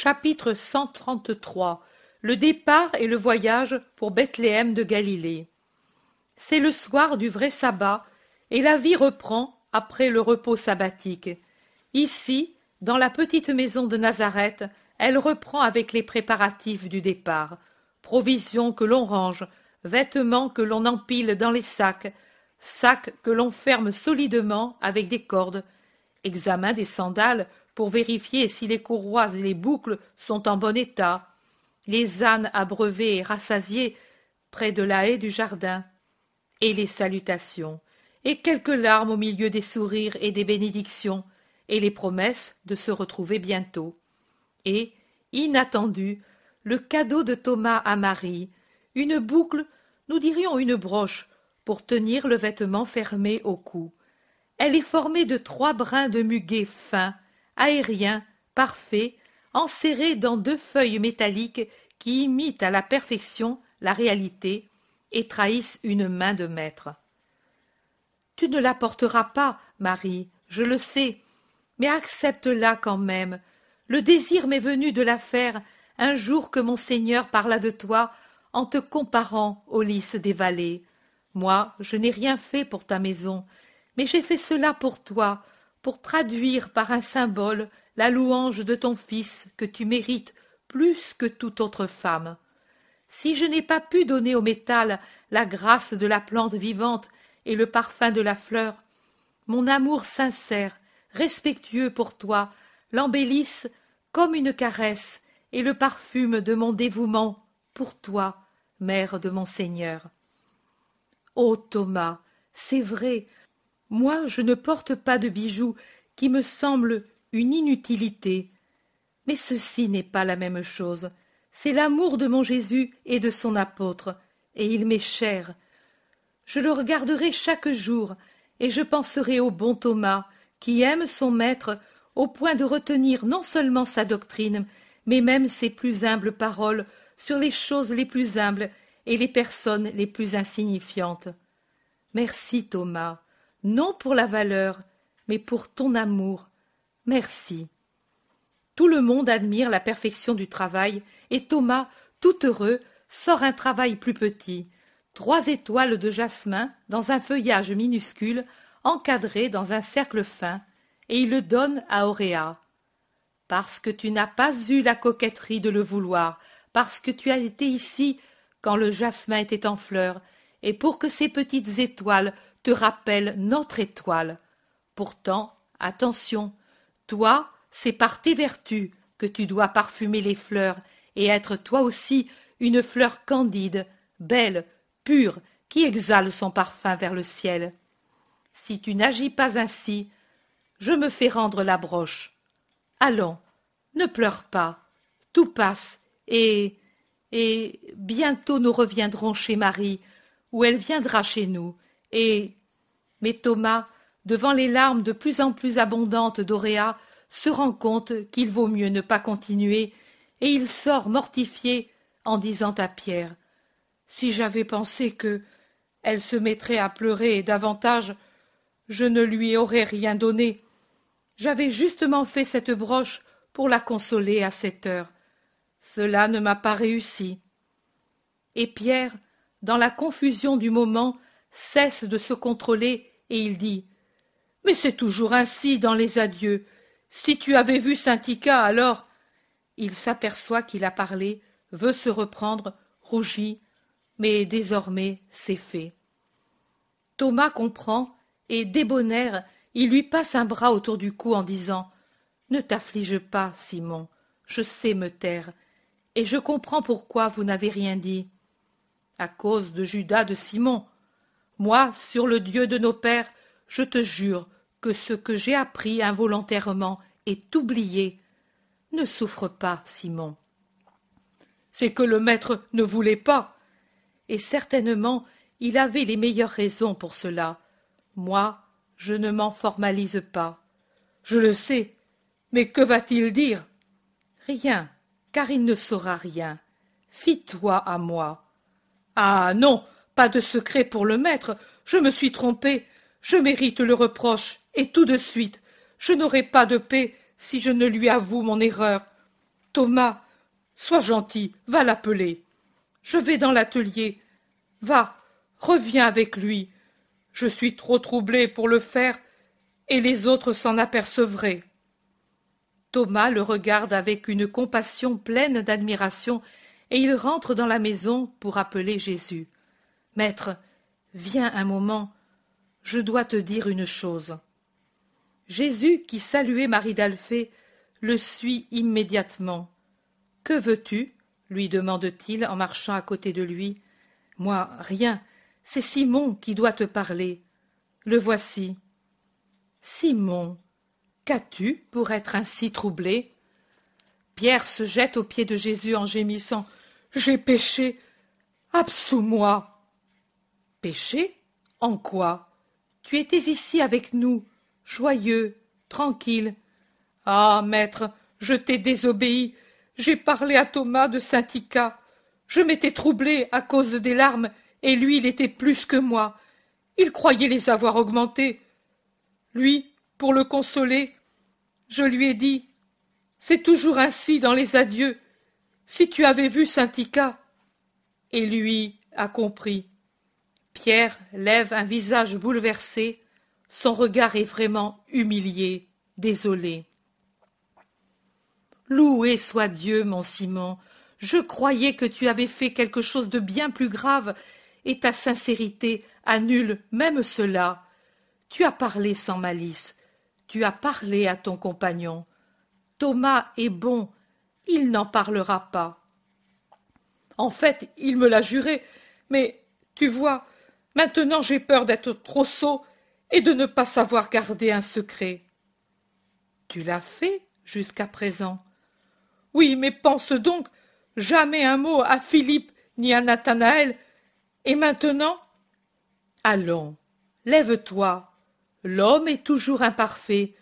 Chapitre 133 Le départ et le voyage pour Bethléem de Galilée. C'est le soir du vrai sabbat, et la vie reprend après le repos sabbatique. Ici, dans la petite maison de Nazareth, elle reprend avec les préparatifs du départ. Provisions que l'on range, vêtements que l'on empile dans les sacs, sacs que l'on ferme solidement avec des cordes, examen des sandales pour vérifier si les courroies et les boucles sont en bon état, les ânes abreuvés et rassasiés près de la haie du jardin, et les salutations, et quelques larmes au milieu des sourires et des bénédictions, et les promesses de se retrouver bientôt. Et, inattendu, le cadeau de Thomas à Marie, une boucle, nous dirions une broche, pour tenir le vêtement fermé au cou. Elle est formée de trois brins de muguet fins, aériens, parfaits, enserrés dans deux feuilles métalliques qui imitent à la perfection la réalité et trahissent une main de maître. Tu ne la porteras pas, Marie, je le sais, mais accepte-la quand même. Le désir m'est venu de la faire un jour que mon Seigneur parla de toi en te comparant aux lys des vallées. Moi, je n'ai rien fait pour ta maison, mais j'ai fait cela pour toi, pour traduire par un symbole la louange de ton Fils que tu mérites plus que toute autre femme. Si je n'ai pas pu donner au métal la grâce de la plante vivante et le parfum de la fleur, mon amour sincère, respectueux pour toi, l'embellisse comme une caresse et le parfume de mon dévouement pour toi, mère de mon Seigneur. Ô Thomas, c'est vrai, moi je ne porte pas de bijoux qui me semblent une inutilité. Mais ceci n'est pas la même chose. C'est l'amour de mon Jésus et de son apôtre, et il m'est cher. Je le regarderai chaque jour, et je penserai au bon Thomas, qui aime son maître au point de retenir non seulement sa doctrine, mais même ses plus humbles paroles sur les choses les plus humbles et les personnes les plus insignifiantes. Merci, Thomas, non pour la valeur, mais pour ton amour. Merci. Tout le monde admire la perfection du travail, et Thomas, tout heureux, sort un travail plus petit. Trois étoiles de jasmin dans un feuillage minuscule, encadré dans un cercle fin, et il le donne à Auréa. Parce que tu n'as pas eu la coquetterie de le vouloir, parce que tu as été ici quand le jasmin était en fleurs, et pour que ces petites étoiles te rappellent notre étoile. Pourtant, attention, toi, c'est par tes vertus que tu dois parfumer les fleurs et être toi aussi une fleur candide, belle, pure, qui exhale son parfum vers le ciel. Si tu n'agis pas ainsi, je me fais rendre la broche. Allons, ne pleure pas, tout passe, et et bientôt nous reviendrons chez Marie, ou elle viendra chez nous, et mais Thomas, devant les larmes de plus en plus abondantes d'Auréa, se rend compte qu'il vaut mieux ne pas continuer, et il sort mortifié en disant à Pierre Si j'avais pensé que elle se mettrait à pleurer davantage, je ne lui aurais rien donné. J'avais justement fait cette broche pour la consoler à cette heure. Cela ne m'a pas réussi. Et Pierre, dans la confusion du moment, cesse de se contrôler et il dit Mais c'est toujours ainsi dans les adieux. Si tu avais vu Saint-Ica, alors. Il s'aperçoit qu'il a parlé, veut se reprendre, rougit, mais désormais c'est fait. Thomas comprend, et débonnaire, il lui passe un bras autour du cou en disant Ne t'afflige pas, Simon, je sais me taire, et je comprends pourquoi vous n'avez rien dit. À cause de Judas de Simon. Moi, sur le Dieu de nos pères, je te jure que ce que j'ai appris involontairement est oublié. Ne souffre pas, Simon. C'est que le maître ne voulait pas. Et certainement il avait les meilleures raisons pour cela. Moi, je ne m'en formalise pas. Je le sais. Mais que va-t-il dire? Rien car il ne saura rien. Fie-toi à moi. Ah non, pas de secret pour le maître. Je me suis trompé. Je mérite le reproche, et tout de suite. Je n'aurai pas de paix si je ne lui avoue mon erreur. Thomas, sois gentil, va l'appeler. Je vais dans l'atelier. Va, reviens avec lui. Je suis trop troublé pour le faire, et les autres s'en apercevraient. Thomas le regarde avec une compassion pleine d'admiration, et il rentre dans la maison pour appeler Jésus. Maître, viens un moment, je dois te dire une chose. Jésus, qui saluait Marie d'Alphée, le suit immédiatement. Que veux-tu? lui demande-t-il en marchant à côté de lui. Moi, rien. C'est Simon qui doit te parler. Le voici. Simon, qu'as-tu pour être ainsi troublé? Pierre se jette aux pieds de Jésus en gémissant. J'ai péché. Absous-moi. Péché En quoi Tu étais ici avec nous, joyeux, tranquille? Ah, maître, je t'ai désobéi. J'ai parlé à Thomas de Saint-Ica. Je m'étais troublé à cause des larmes, et lui, il était plus que moi. Il croyait les avoir augmentées. Lui, pour le consoler, je lui ai dit C'est toujours ainsi dans les adieux. Si tu avais vu Saint-Ica. Et lui a compris. Pierre lève un visage bouleversé, son regard est vraiment humilié, désolé. Loué soit Dieu, mon Simon. Je croyais que tu avais fait quelque chose de bien plus grave, et ta sincérité annule même cela. Tu as parlé sans malice. Tu as parlé à ton compagnon. Thomas est bon, il n'en parlera pas. En fait, il me l'a juré, mais tu vois, maintenant j'ai peur d'être trop sot et de ne pas savoir garder un secret. Tu l'as fait jusqu'à présent. Oui, mais pense donc jamais un mot à Philippe ni à Nathanaël. Et maintenant Allons, lève-toi. L'homme est toujours imparfait,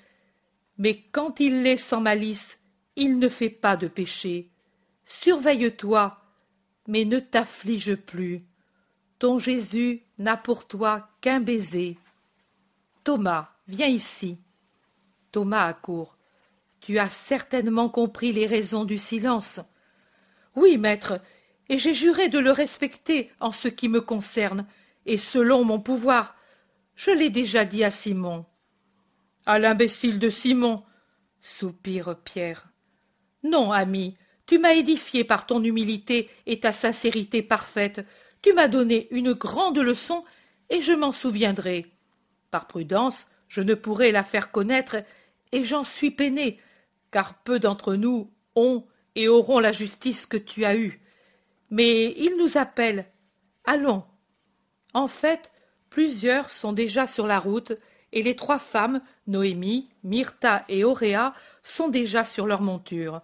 mais quand il l'est sans malice, il ne fait pas de péché. Surveille-toi, mais ne t'afflige plus. Ton Jésus n'a pour toi qu'un baiser. Thomas, viens ici. Thomas accourt. Tu as certainement compris les raisons du silence. Oui, maître, et j'ai juré de le respecter en ce qui me concerne, et selon mon pouvoir. Je l'ai déjà dit à Simon. À l'imbécile de Simon, soupire Pierre. Non, ami, tu m'as édifié par ton humilité et ta sincérité parfaite. Tu m'as donné une grande leçon, et je m'en souviendrai. Par prudence, je ne pourrai la faire connaître, et j'en suis peiné, car peu d'entre nous ont et auront la justice que tu as eue. Mais il nous appelle. Allons. En fait, plusieurs sont déjà sur la route, et les trois femmes, Noémie, Myrtha et Auréa, sont déjà sur leur monture.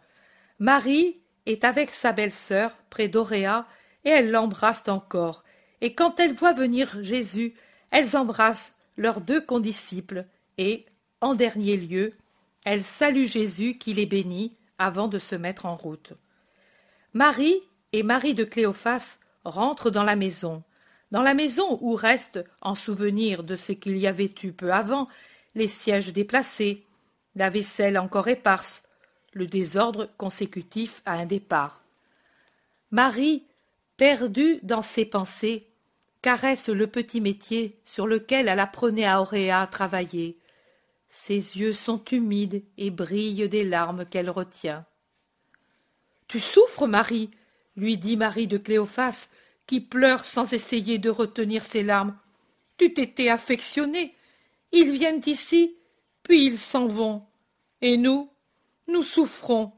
Marie est avec sa belle-sœur près d'Auréa, et elles l'embrassent encore. Et quand elles voient venir Jésus, elles embrassent leurs deux condisciples, et, en dernier lieu, elle salue Jésus qui les bénit avant de se mettre en route. Marie et Marie de Cléophas rentrent dans la maison, dans la maison où restent, en souvenir de ce qu'il y avait eu peu avant, les sièges déplacés, la vaisselle encore éparse, le désordre consécutif à un départ. Marie, perdue dans ses pensées, caresse le petit métier sur lequel elle apprenait à Auréa à travailler, ses yeux sont humides et brillent des larmes qu'elle retient. Tu souffres, Marie, lui dit Marie de Cléophas, qui pleure sans essayer de retenir ses larmes. Tu t'étais affectionnée. Ils viennent ici, puis ils s'en vont. Et nous, nous souffrons.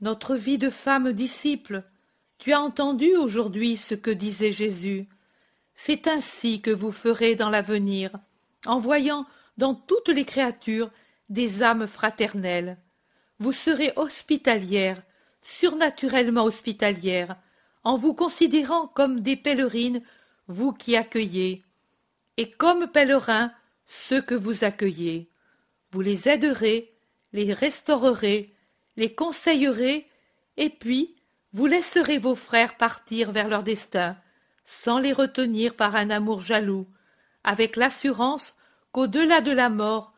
Notre vie de femme disciple, tu as entendu aujourd'hui ce que disait Jésus. C'est ainsi que vous ferez dans l'avenir, en voyant dans toutes les créatures des âmes fraternelles. Vous serez hospitalières, surnaturellement hospitalières, en vous considérant comme des pèlerines, vous qui accueillez, et comme pèlerins ceux que vous accueillez. Vous les aiderez, les restaurerez, les conseillerez, et puis vous laisserez vos frères partir vers leur destin, sans les retenir par un amour jaloux, avec l'assurance qu'au-delà de la mort,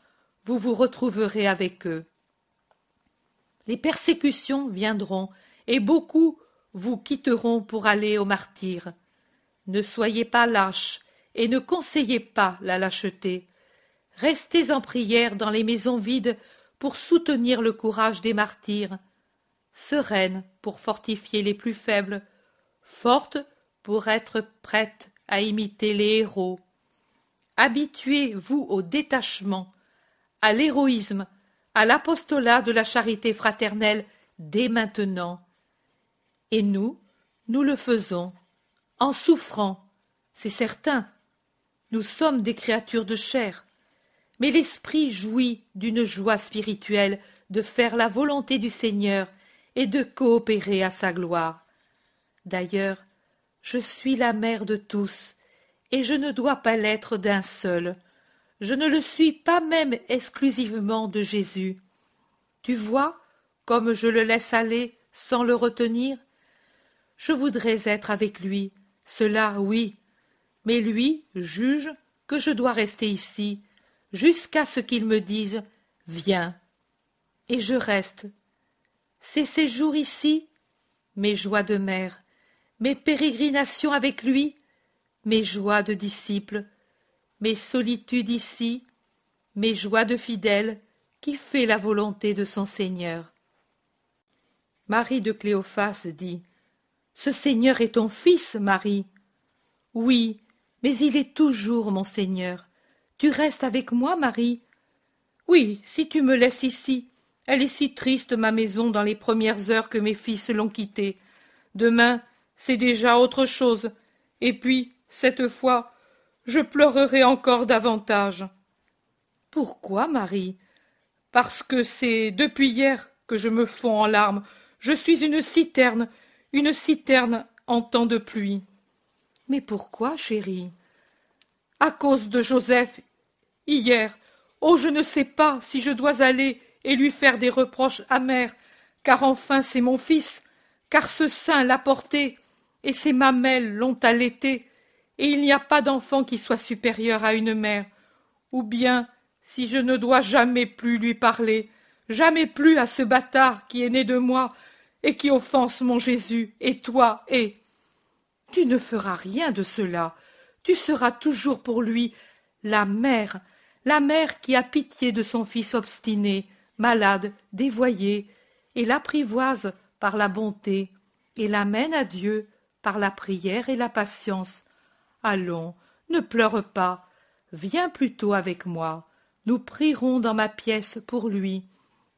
vous vous retrouverez avec eux. Les persécutions viendront, et beaucoup vous quitteront pour aller au martyr. Ne soyez pas lâches, et ne conseillez pas la lâcheté. Restez en prière dans les maisons vides pour soutenir le courage des martyrs, sereine pour fortifier les plus faibles, forte pour être prête à imiter les héros. Habituez-vous au détachement, à l'héroïsme, à l'apostolat de la charité fraternelle dès maintenant. Et nous, nous le faisons, en souffrant, c'est certain. Nous sommes des créatures de chair, mais l'esprit jouit d'une joie spirituelle de faire la volonté du Seigneur et de coopérer à sa gloire. D'ailleurs, je suis la mère de tous, et je ne dois pas l'être d'un seul. Je ne le suis pas même exclusivement de Jésus. Tu vois comme je le laisse aller sans le retenir Je voudrais être avec lui, cela oui, mais lui juge que je dois rester ici, jusqu'à ce qu'il me dise Viens. Et je reste. Ces séjours ici, mes joies de mère, mes pérégrinations avec lui, mes joies de disciple, mes solitudes ici, mes joies de fidèle, qui fait la volonté de son Seigneur. Marie de Cléophas dit Ce Seigneur est ton fils, Marie. Oui, mais il est toujours mon Seigneur. Tu restes avec moi, Marie Oui, si tu me laisses ici. Elle est si triste, ma maison, dans les premières heures que mes fils l'ont quittée. Demain, c'est déjà autre chose. Et puis, cette fois, je pleurerai encore davantage. Pourquoi, Marie? Parce que c'est depuis hier que je me fonds en larmes. Je suis une citerne, une citerne en temps de pluie. Mais pourquoi, chérie? À cause de Joseph. Hier. Oh, je ne sais pas si je dois aller et lui faire des reproches amers, car enfin c'est mon fils, car ce sein l'a porté, et ses mamelles l'ont allaité, et il n'y a pas d'enfant qui soit supérieur à une mère. Ou bien, si je ne dois jamais plus lui parler, jamais plus à ce bâtard qui est né de moi, et qui offense mon Jésus, et toi, et. Tu ne feras rien de cela. Tu seras toujours pour lui la mère, la mère qui a pitié de son fils obstiné, malade, dévoyé, et l'apprivoise par la bonté, et l'amène à Dieu par la prière et la patience. Allons, ne pleure pas, viens plutôt avec moi, nous prierons dans ma pièce pour lui,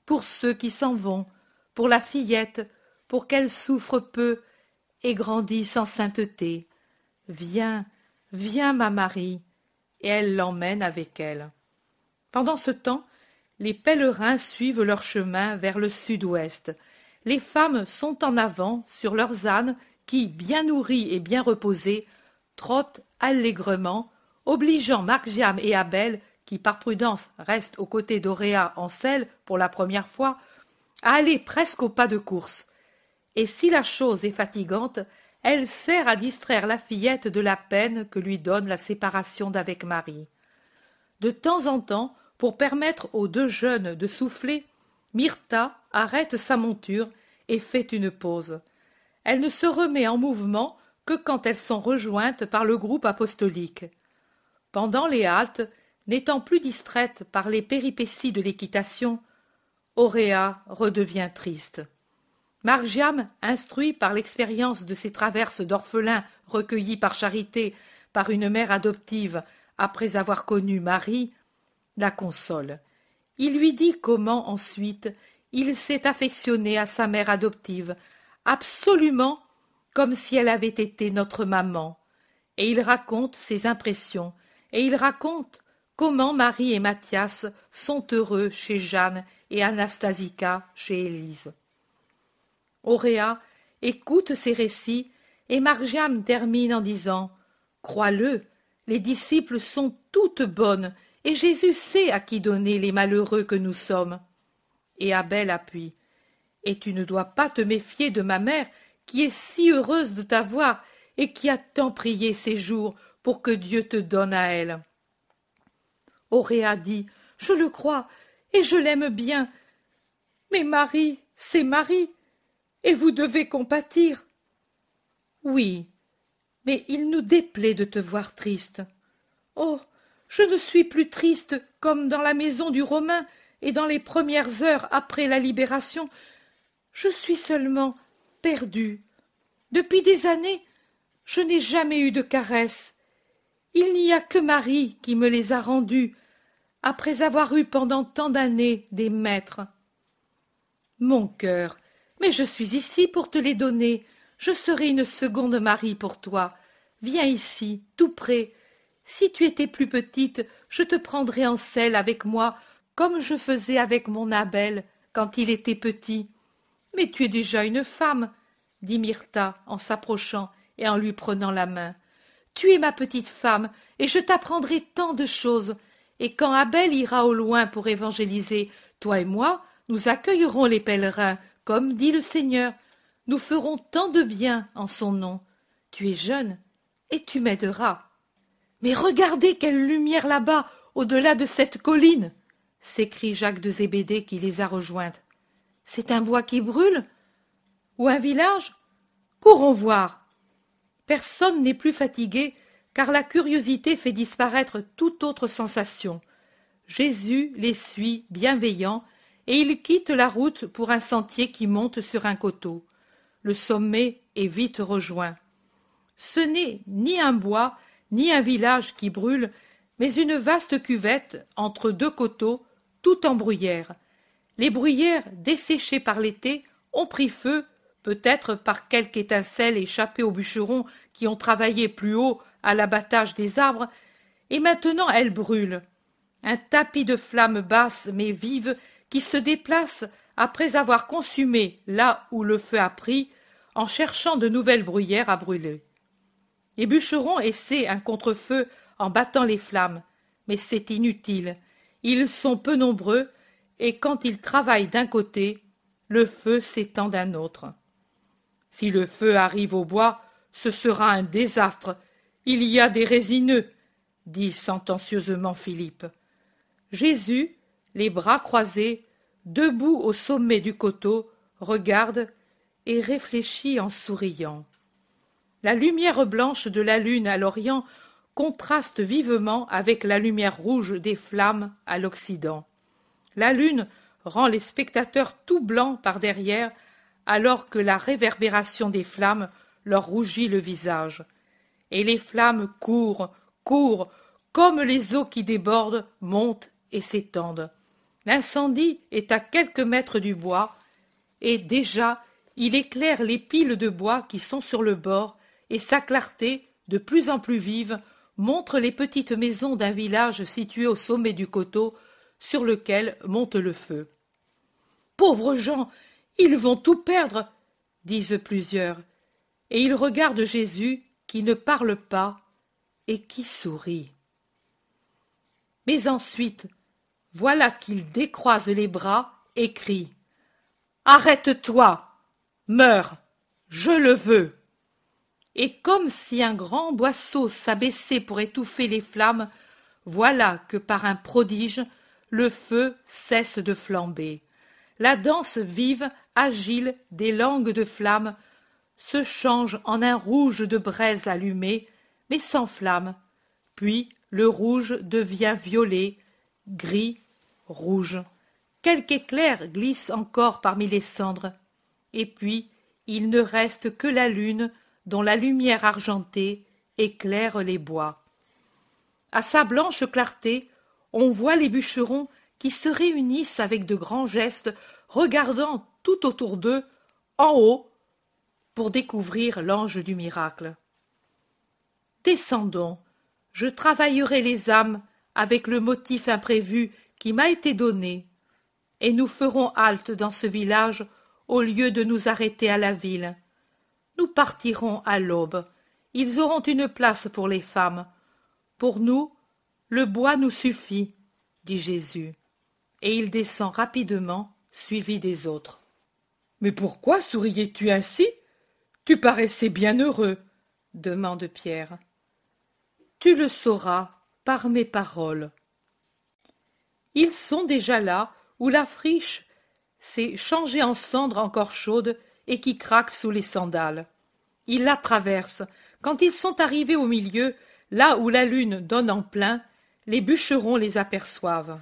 pour ceux qui s'en vont, pour la fillette, pour qu'elle souffre peu et grandisse en sainteté. Viens, viens, ma Marie, et elle l'emmène avec elle. Pendant ce temps, les pèlerins suivent leur chemin vers le sud-ouest. Les femmes sont en avant sur leurs ânes qui, bien nourris et bien reposés, trottent allègrement, obligeant Margiam et Abel, qui par prudence restent aux côtés d'Auréa en selle pour la première fois, à aller presque au pas de course. Et si la chose est fatigante, elle sert à distraire la fillette de la peine que lui donne la séparation d'avec Marie. De temps en temps, pour permettre aux deux jeunes de souffler, Myrtha arrête sa monture et fait une pause. Elle ne se remet en mouvement que quand elles sont rejointes par le groupe apostolique. Pendant les haltes, n'étant plus distraite par les péripéties de l'équitation, Auréa redevient triste. Margiam, instruit par l'expérience de ces traverses d'orphelins recueillis par charité par une mère adoptive après avoir connu Marie, la console. Il lui dit comment ensuite il s'est affectionné à sa mère adoptive, absolument comme si elle avait été notre maman. Et il raconte ses impressions, et il raconte comment Marie et Mathias sont heureux chez Jeanne et Anastasica chez Élise. Auréa écoute ces récits, et Margiam termine en disant Crois-le, les disciples sont toutes bonnes et Jésus sait à qui donner les malheureux que nous sommes. Et Abel appuie. Et tu ne dois pas te méfier de ma mère, qui est si heureuse de t'avoir et qui a tant prié ces jours pour que Dieu te donne à elle. Auréa dit Je le crois, et je l'aime bien. Mais Marie, c'est Marie, et vous devez compatir. Oui, mais il nous déplaît de te voir triste. Oh. Je ne suis plus triste comme dans la maison du Romain et dans les premières heures après la libération. Je suis seulement perdue. Depuis des années, je n'ai jamais eu de caresses. Il n'y a que Marie qui me les a rendues, après avoir eu pendant tant d'années des maîtres. Mon cœur, mais je suis ici pour te les donner. Je serai une seconde Marie pour toi. Viens ici, tout près. Si tu étais plus petite, je te prendrais en selle avec moi, comme je faisais avec mon Abel quand il était petit. Mais tu es déjà une femme, dit Myrtha en s'approchant et en lui prenant la main. Tu es ma petite femme, et je t'apprendrai tant de choses. Et quand Abel ira au loin pour évangéliser, toi et moi, nous accueillerons les pèlerins, comme dit le Seigneur. Nous ferons tant de bien en son nom. Tu es jeune, et tu m'aideras. Mais regardez quelle lumière là-bas, au-delà de cette colline s'écrie Jacques de Zébédée qui les a rejointes. C'est un bois qui brûle Ou un village? Courons voir. Personne n'est plus fatigué, car la curiosité fait disparaître toute autre sensation. Jésus les suit bienveillant, et ils quittent la route pour un sentier qui monte sur un coteau. Le sommet est vite rejoint. Ce n'est ni un bois, ni un village qui brûle, mais une vaste cuvette entre deux coteaux, tout en bruyère. Les bruyères, desséchées par l'été, ont pris feu, peut-être par quelque étincelle échappée aux bûcherons qui ont travaillé plus haut à l'abattage des arbres, et maintenant elles brûlent. Un tapis de flammes basses mais vives qui se déplace après avoir consumé là où le feu a pris, en cherchant de nouvelles bruyères à brûler. Les bûcherons essaient un contre-feu en battant les flammes, mais c'est inutile. Ils sont peu nombreux, et quand ils travaillent d'un côté, le feu s'étend d'un autre. Si le feu arrive au bois, ce sera un désastre. Il y a des résineux, dit sentencieusement Philippe. Jésus, les bras croisés, debout au sommet du coteau, regarde et réfléchit en souriant. La lumière blanche de la lune à l'Orient contraste vivement avec la lumière rouge des flammes à l'Occident. La lune rend les spectateurs tout blancs par derrière, alors que la réverbération des flammes leur rougit le visage. Et les flammes courent, courent, comme les eaux qui débordent, montent et s'étendent. L'incendie est à quelques mètres du bois, et déjà il éclaire les piles de bois qui sont sur le bord et sa clarté, de plus en plus vive, montre les petites maisons d'un village situé au sommet du coteau sur lequel monte le feu. Pauvres gens, ils vont tout perdre, disent plusieurs, et ils regardent Jésus qui ne parle pas et qui sourit. Mais ensuite, voilà qu'il décroise les bras et crie Arrête-toi Meurs Je le veux et comme si un grand boisseau s'abaissait pour étouffer les flammes, voilà que par un prodige le feu cesse de flamber. La danse vive, agile des langues de flammes se change en un rouge de braise allumée, mais sans flamme. Puis le rouge devient violet, gris, rouge. Quelque éclair glisse encore parmi les cendres. Et puis il ne reste que la lune dont la lumière argentée éclaire les bois. À sa blanche clarté, on voit les bûcherons qui se réunissent avec de grands gestes, regardant tout autour d'eux, en haut, pour découvrir l'ange du miracle. Descendons, je travaillerai les âmes avec le motif imprévu qui m'a été donné, et nous ferons halte dans ce village au lieu de nous arrêter à la ville. Nous partirons à l'aube. Ils auront une place pour les femmes. Pour nous, le bois nous suffit, dit Jésus. Et il descend rapidement, suivi des autres. Mais pourquoi souriais-tu ainsi? Tu paraissais bien heureux, demande Pierre. Tu le sauras par mes paroles. Ils sont déjà là où la friche c'est changé en cendre encore chaude et qui craque sous les sandales. Ils la traversent. Quand ils sont arrivés au milieu, là où la lune donne en plein, les bûcherons les aperçoivent.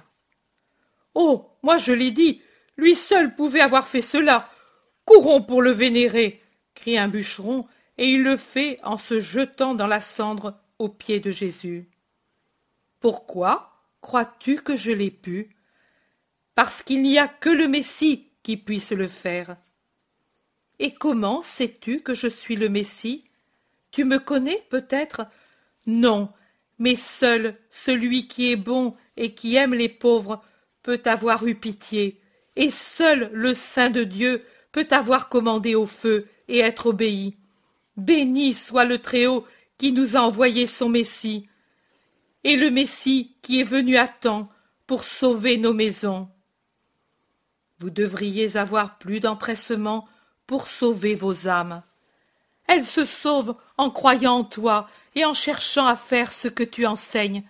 Oh. Moi je l'ai dit. Lui seul pouvait avoir fait cela. Courons pour le vénérer. crie un bûcheron, et il le fait en se jetant dans la cendre aux pieds de Jésus. Pourquoi crois-tu que je l'ai pu? Parce qu'il n'y a que le Messie qui puisse le faire. Et comment sais-tu que je suis le Messie? Tu me connais peut-être? Non, mais seul celui qui est bon et qui aime les pauvres peut avoir eu pitié, et seul le Saint de Dieu peut avoir commandé au feu et être obéi. Béni soit le Très-Haut qui nous a envoyé son Messie, et le Messie qui est venu à temps pour sauver nos maisons. Vous devriez avoir plus d'empressement pour sauver vos âmes. Elles se sauvent en croyant en toi et en cherchant à faire ce que tu enseignes.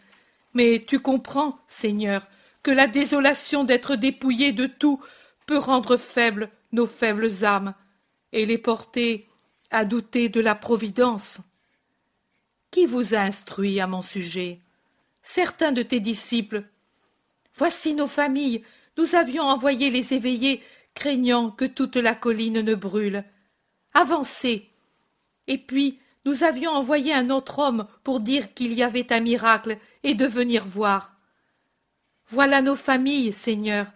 Mais tu comprends, Seigneur, que la désolation d'être dépouillé de tout peut rendre faibles nos faibles âmes et les porter à douter de la providence. Qui vous a instruit à mon sujet? Certains de tes disciples. Voici nos familles. Nous avions envoyé les éveillés craignant que toute la colline ne brûle. Avancez. Et puis nous avions envoyé un autre homme pour dire qu'il y avait un miracle et de venir voir. Voilà nos familles, Seigneur,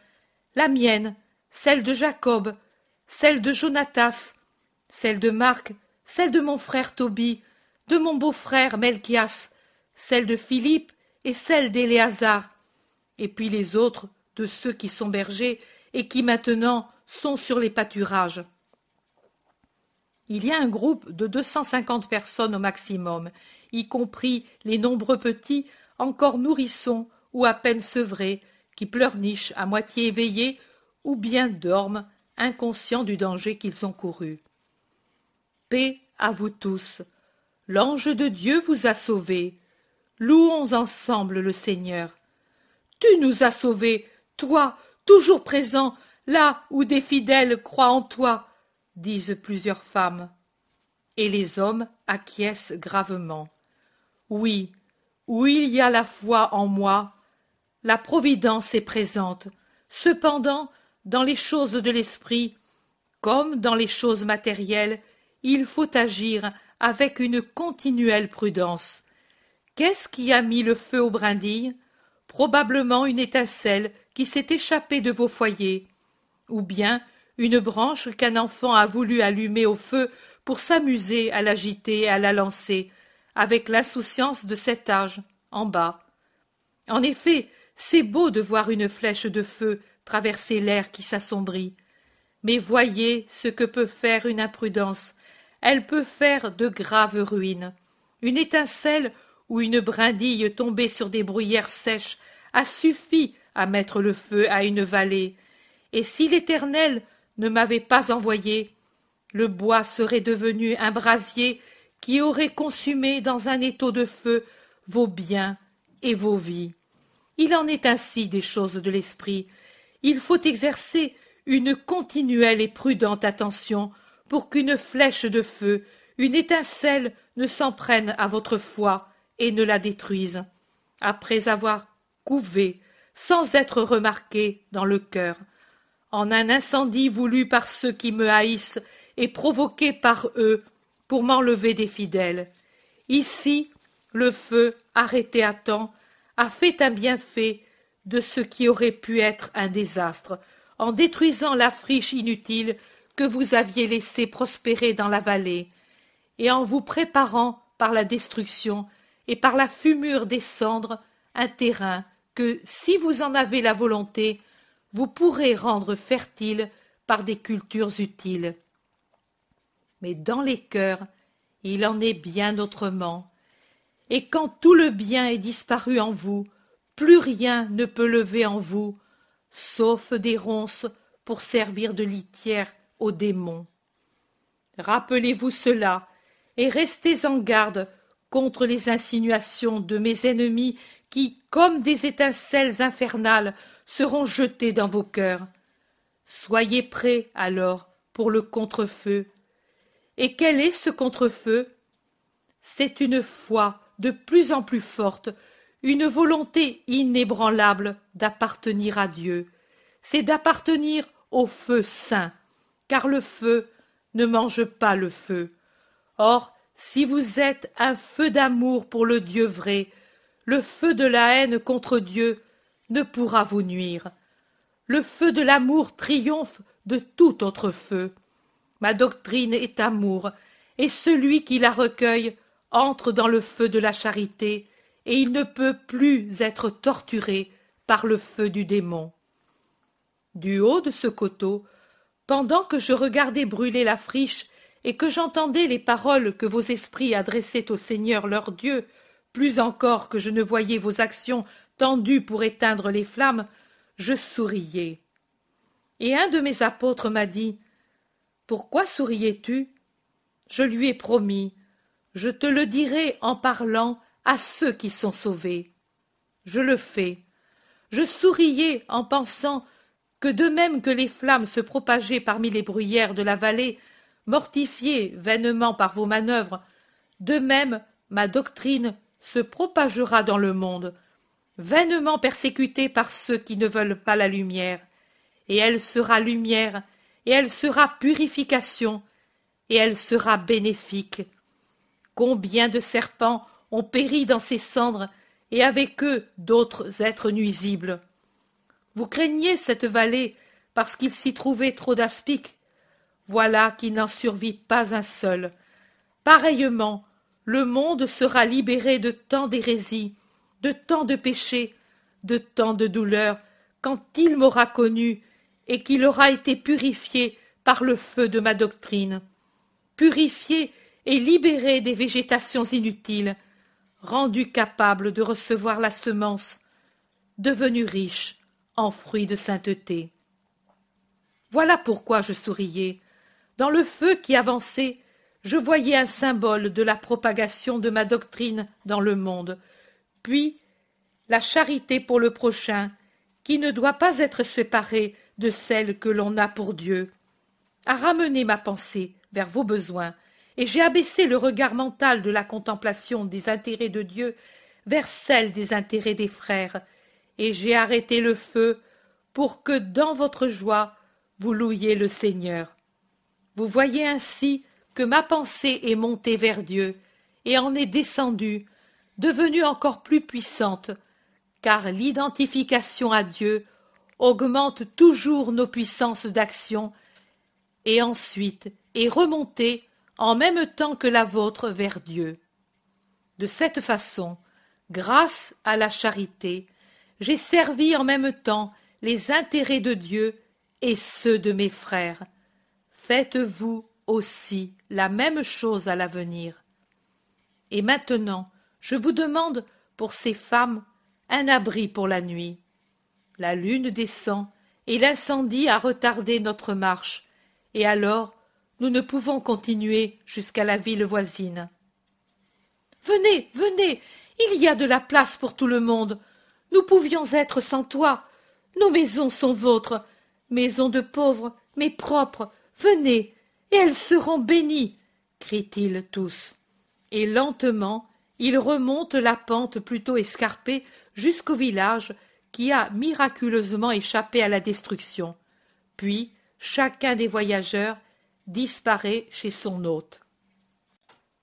la mienne, celle de Jacob, celle de Jonatas, celle de Marc, celle de mon frère Tobie, de mon beau-frère Melchias, celle de Philippe et celle d'Éléazar, et puis les autres de ceux qui sont bergers et qui maintenant sont sur les pâturages. Il y a un groupe de deux cent cinquante personnes au maximum, y compris les nombreux petits encore nourrissons ou à peine sevrés, qui pleurnichent à moitié éveillés ou bien dorment, inconscients du danger qu'ils ont couru. Paix à vous tous. L'ange de Dieu vous a sauvés. Louons ensemble le Seigneur. Tu nous as sauvés, toi, toujours présent, là où des fidèles croient en toi, disent plusieurs femmes. Et les hommes acquiescent gravement. Oui, où il y a la foi en moi, la providence est présente. Cependant, dans les choses de l'esprit, comme dans les choses matérielles, il faut agir avec une continuelle prudence. Qu'est-ce qui a mis le feu aux brindilles Probablement une étincelle qui s'est échappée de vos foyers ou bien une branche qu'un enfant a voulu allumer au feu pour s'amuser à l'agiter et à la lancer, avec l'insouciance de cet âge, en bas. En effet, c'est beau de voir une flèche de feu traverser l'air qui s'assombrit. Mais voyez ce que peut faire une imprudence. Elle peut faire de graves ruines. Une étincelle ou une brindille tombée sur des bruyères sèches a suffi à mettre le feu à une vallée, et si l'Éternel ne m'avait pas envoyé, le bois serait devenu un brasier qui aurait consumé dans un étau de feu vos biens et vos vies. Il en est ainsi des choses de l'esprit. Il faut exercer une continuelle et prudente attention pour qu'une flèche de feu, une étincelle ne s'en prenne à votre foi et ne la détruise, après avoir couvé, sans être remarqué dans le cœur en un incendie voulu par ceux qui me haïssent et provoqué par eux pour m'enlever des fidèles. Ici, le feu, arrêté à temps, a fait un bienfait de ce qui aurait pu être un désastre, en détruisant la friche inutile que vous aviez laissée prospérer dans la vallée, et en vous préparant par la destruction et par la fumure des cendres un terrain que, si vous en avez la volonté, vous pourrez rendre fertile par des cultures utiles. Mais dans les cœurs, il en est bien autrement. Et quand tout le bien est disparu en vous, plus rien ne peut lever en vous, sauf des ronces pour servir de litière aux démons. Rappelez-vous cela, et restez en garde contre les insinuations de mes ennemis qui, comme des étincelles infernales, seront jetés dans vos cœurs. Soyez prêts alors pour le contre-feu. Et quel est ce contre-feu? C'est une foi de plus en plus forte, une volonté inébranlable d'appartenir à Dieu. C'est d'appartenir au feu saint, car le feu ne mange pas le feu. Or, si vous êtes un feu d'amour pour le Dieu vrai, le feu de la haine contre Dieu ne pourra vous nuire. Le feu de l'amour triomphe de tout autre feu. Ma doctrine est amour, et celui qui la recueille entre dans le feu de la charité, et il ne peut plus être torturé par le feu du démon. Du haut de ce coteau, pendant que je regardais brûler la friche et que j'entendais les paroles que vos esprits adressaient au Seigneur leur Dieu, plus encore que je ne voyais vos actions tendues pour éteindre les flammes, je souriais. Et un de mes apôtres m'a dit Pourquoi souriais-tu? Je lui ai promis Je te le dirai en parlant à ceux qui sont sauvés. Je le fais. Je souriais en pensant que de même que les flammes se propageaient parmi les bruyères de la vallée, mortifiées vainement par vos manœuvres, de même ma doctrine se propagera dans le monde, vainement persécutée par ceux qui ne veulent pas la lumière, et elle sera lumière, et elle sera purification, et elle sera bénéfique. Combien de serpents ont péri dans ces cendres, et avec eux d'autres êtres nuisibles? Vous craignez cette vallée parce qu'il s'y trouvait trop d'aspics. Voilà qui n'en survit pas un seul. Pareillement, le monde sera libéré de tant d'hérésies, de tant de péchés, de tant de douleurs, quand il m'aura connu et qu'il aura été purifié par le feu de ma doctrine, purifié et libéré des végétations inutiles, rendu capable de recevoir la semence, devenu riche en fruits de sainteté. Voilà pourquoi je souriais. Dans le feu qui avançait, je voyais un symbole de la propagation de ma doctrine dans le monde, puis la charité pour le prochain, qui ne doit pas être séparée de celle que l'on a pour Dieu, a ramené ma pensée vers vos besoins, et j'ai abaissé le regard mental de la contemplation des intérêts de Dieu vers celle des intérêts des frères, et j'ai arrêté le feu pour que dans votre joie vous louiez le Seigneur. Vous voyez ainsi que ma pensée est montée vers Dieu et en est descendue, devenue encore plus puissante, car l'identification à Dieu augmente toujours nos puissances d'action, et ensuite est remontée en même temps que la vôtre vers Dieu. De cette façon, grâce à la charité, j'ai servi en même temps les intérêts de Dieu et ceux de mes frères. Faites-vous aussi la même chose à l'avenir. Et maintenant, je vous demande pour ces femmes un abri pour la nuit. La lune descend et l'incendie a retardé notre marche, et alors nous ne pouvons continuer jusqu'à la ville voisine. Venez, venez, il y a de la place pour tout le monde. Nous pouvions être sans toi. Nos maisons sont vôtres, maisons de pauvres, mais propres. Venez, et elles seront bénies, crient-ils tous. Et lentement, ils remontent la pente plutôt escarpée jusqu'au village qui a miraculeusement échappé à la destruction. Puis, chacun des voyageurs disparaît chez son hôte.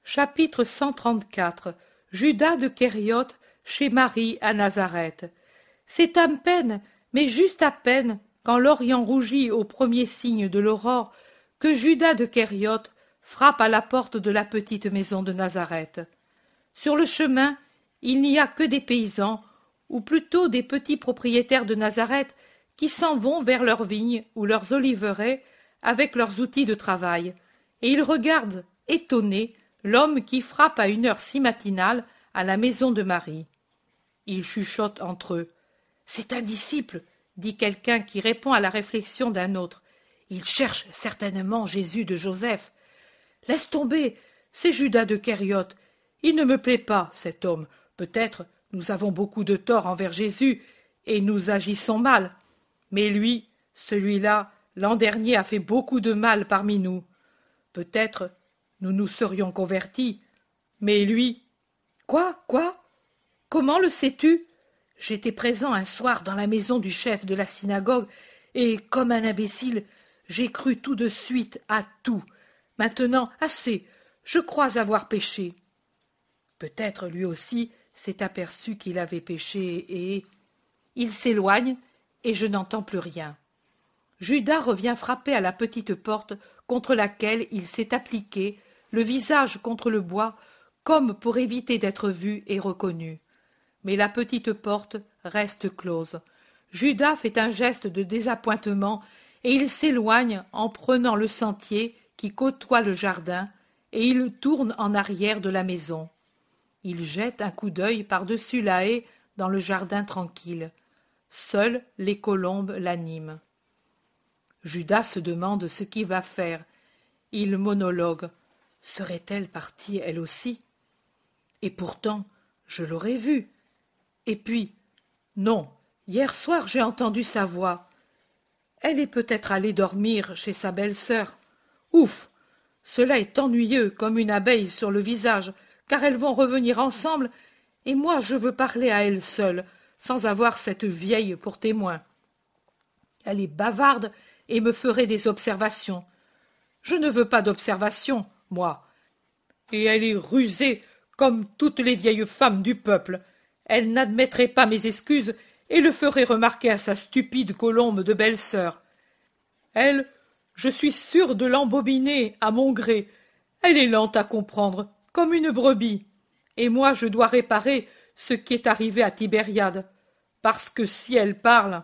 Chapitre 134 Judas de Kériote chez Marie à Nazareth. C'est à peine, mais juste à peine, quand l'Orient rougit au premier signe de l'aurore, que Judas de Kériote frappe à la porte de la petite maison de Nazareth. Sur le chemin, il n'y a que des paysans, ou plutôt des petits propriétaires de Nazareth, qui s'en vont vers leurs vignes ou leurs oliveraies avec leurs outils de travail, et ils regardent, étonnés, l'homme qui frappe à une heure si matinale à la maison de Marie. Ils chuchotent entre eux. C'est un disciple, dit quelqu'un qui répond à la réflexion d'un autre. Il cherche certainement Jésus de Joseph. Laisse tomber, c'est Judas de Kériote. Il ne me plaît pas, cet homme. Peut-être nous avons beaucoup de tort envers Jésus, et nous agissons mal. Mais lui, celui-là, l'an dernier a fait beaucoup de mal parmi nous. Peut-être nous nous serions convertis, mais lui. Quoi, quoi? Comment le sais-tu? J'étais présent un soir dans la maison du chef de la synagogue, et, comme un imbécile, j'ai cru tout de suite à tout. Maintenant, assez, je crois avoir péché. Peut-être lui aussi s'est aperçu qu'il avait péché, et il s'éloigne, et je n'entends plus rien. Judas revient frapper à la petite porte contre laquelle il s'est appliqué, le visage contre le bois, comme pour éviter d'être vu et reconnu mais la petite porte reste close. Judas fait un geste de désappointement et il s'éloigne en prenant le sentier qui côtoie le jardin et il tourne en arrière de la maison. Il jette un coup d'œil par-dessus la haie dans le jardin tranquille. Seules les colombes l'animent. Judas se demande ce qu'il va faire. Il monologue. Serait-elle partie elle aussi? Et pourtant, je l'aurais vue. Et puis, non, hier soir j'ai entendu sa voix. Elle est peut-être allée dormir chez sa belle-sœur. Ouf Cela est ennuyeux comme une abeille sur le visage, car elles vont revenir ensemble, et moi je veux parler à elle seule, sans avoir cette vieille pour témoin. Elle est bavarde et me ferait des observations. Je ne veux pas d'observations, moi. Et elle est rusée comme toutes les vieilles femmes du peuple elle n'admettrait pas mes excuses et le ferait remarquer à sa stupide colombe de belle-sœur. Elle, je suis sûr de l'embobiner à mon gré. Elle est lente à comprendre, comme une brebis. Et moi je dois réparer ce qui est arrivé à Tibériade. Parce que si elle parle.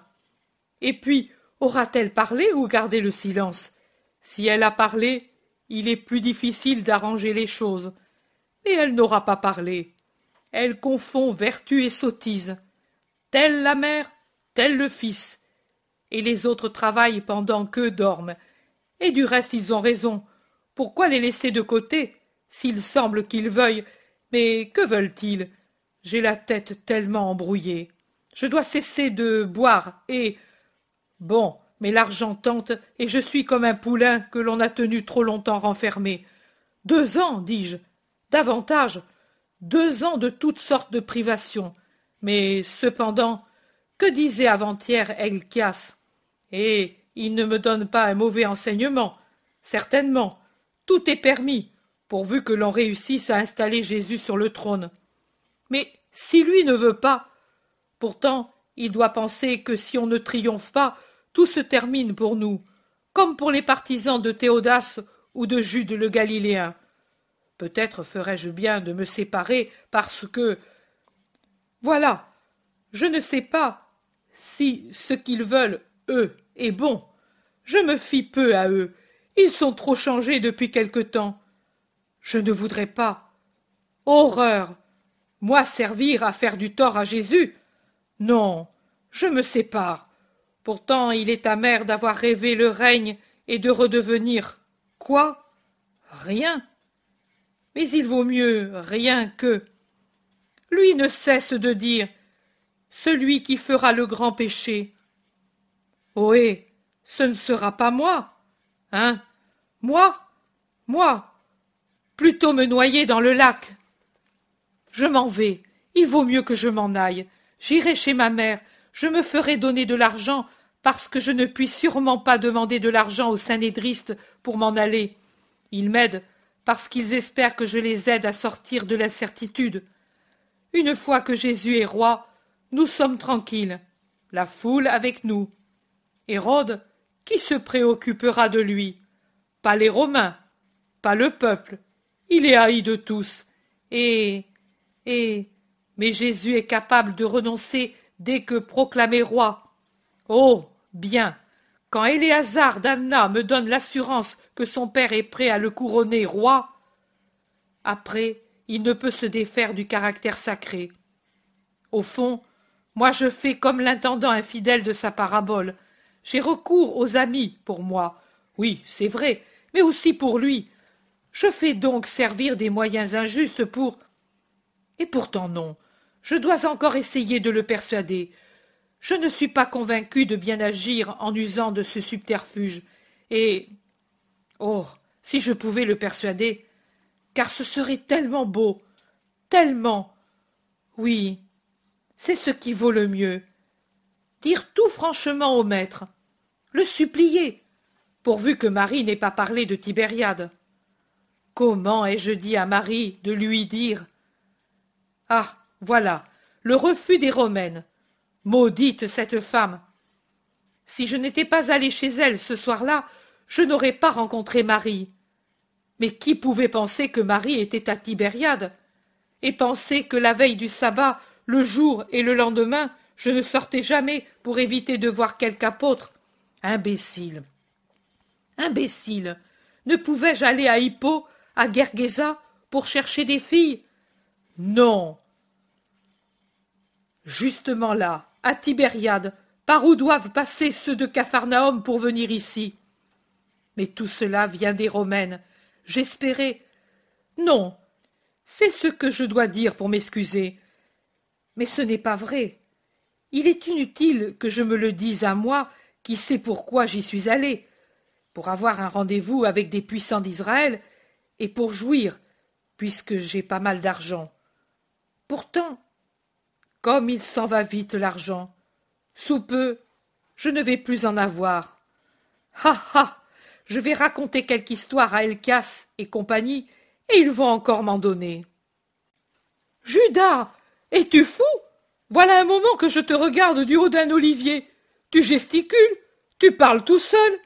Et puis, aura-t-elle parlé ou gardé le silence? Si elle a parlé, il est plus difficile d'arranger les choses. Mais elle n'aura pas parlé elle confond vertu et sottise. Telle la mère, tel le fils. Et les autres travaillent pendant qu'eux dorment. Et du reste ils ont raison. Pourquoi les laisser de côté, s'il semble qu'ils veuillent? Mais que veulent-ils? J'ai la tête tellement embrouillée. Je dois cesser de boire et. Bon, mais l'argent tente, et je suis comme un poulain que l'on a tenu trop longtemps renfermé. Deux ans, dis-je. Davantage deux ans de toutes sortes de privations. Mais cependant, que disait avant-hier Elchias Eh, il ne me donne pas un mauvais enseignement. Certainement, tout est permis, pourvu que l'on réussisse à installer Jésus sur le trône. Mais si lui ne veut pas, pourtant, il doit penser que si on ne triomphe pas, tout se termine pour nous, comme pour les partisans de Théodas ou de Jude le Galiléen. Peut-être ferais-je bien de me séparer parce que. Voilà. Je ne sais pas si ce qu'ils veulent, eux, est bon. Je me fie peu à eux. Ils sont trop changés depuis quelque temps. Je ne voudrais pas. Horreur. Moi servir à faire du tort à Jésus? Non. Je me sépare. Pourtant il est amer d'avoir rêvé le règne et de redevenir. Quoi? Rien mais il vaut mieux rien que. Lui ne cesse de dire Celui qui fera le grand péché. Ohé, ce ne sera pas moi. Hein Moi Moi Plutôt me noyer dans le lac. Je m'en vais. Il vaut mieux que je m'en aille. J'irai chez ma mère. Je me ferai donner de l'argent parce que je ne puis sûrement pas demander de l'argent aux sanédristes pour m'en aller. Ils m'aident parce qu'ils espèrent que je les aide à sortir de l'incertitude. Une fois que Jésus est roi, nous sommes tranquilles, la foule avec nous. Hérode, qui se préoccupera de lui? Pas les Romains, pas le peuple. Il est haï de tous. Et. et. Mais Jésus est capable de renoncer dès que proclamé roi. Oh. Bien. Quand Éléazar d'Anna me donne l'assurance que son père est prêt à le couronner roi, après, il ne peut se défaire du caractère sacré. Au fond, moi je fais comme l'intendant infidèle de sa parabole. J'ai recours aux amis pour moi. Oui, c'est vrai, mais aussi pour lui. Je fais donc servir des moyens injustes pour. Et pourtant non. Je dois encore essayer de le persuader. Je ne suis pas convaincu de bien agir en usant de ce subterfuge. Et. Oh. Si je pouvais le persuader. Car ce serait tellement beau. Tellement. Oui. C'est ce qui vaut le mieux. Dire tout franchement au maître. Le supplier. Pourvu que Marie n'ait pas parlé de Tibériade. Comment ai-je dit à Marie de lui dire? Ah, voilà, le refus des Romaines. Maudite cette femme. Si je n'étais pas allé chez elle ce soir-là, je n'aurais pas rencontré Marie. Mais qui pouvait penser que Marie était à Tibériade Et penser que la veille du sabbat, le jour et le lendemain, je ne sortais jamais pour éviter de voir quelque apôtre? Imbécile Imbécile Ne pouvais-je aller à Hippo à Gergesa pour chercher des filles? Non. Justement là, à Tibériade, par où doivent passer ceux de Capharnaüm pour venir ici? Mais tout cela vient des Romaines. J'espérais. Non. C'est ce que je dois dire pour m'excuser. Mais ce n'est pas vrai. Il est inutile que je me le dise à moi, qui sais pourquoi j'y suis allé, pour avoir un rendez-vous avec des puissants d'Israël et pour jouir, puisque j'ai pas mal d'argent. Pourtant, comme il s'en va vite l'argent, sous peu, je ne vais plus en avoir. Ha ha Je vais raconter quelque histoire à Elcas et compagnie, et ils vont encore m'en donner. Judas Es-tu fou? Voilà un moment que je te regarde du haut d'un olivier. Tu gesticules, tu parles tout seul.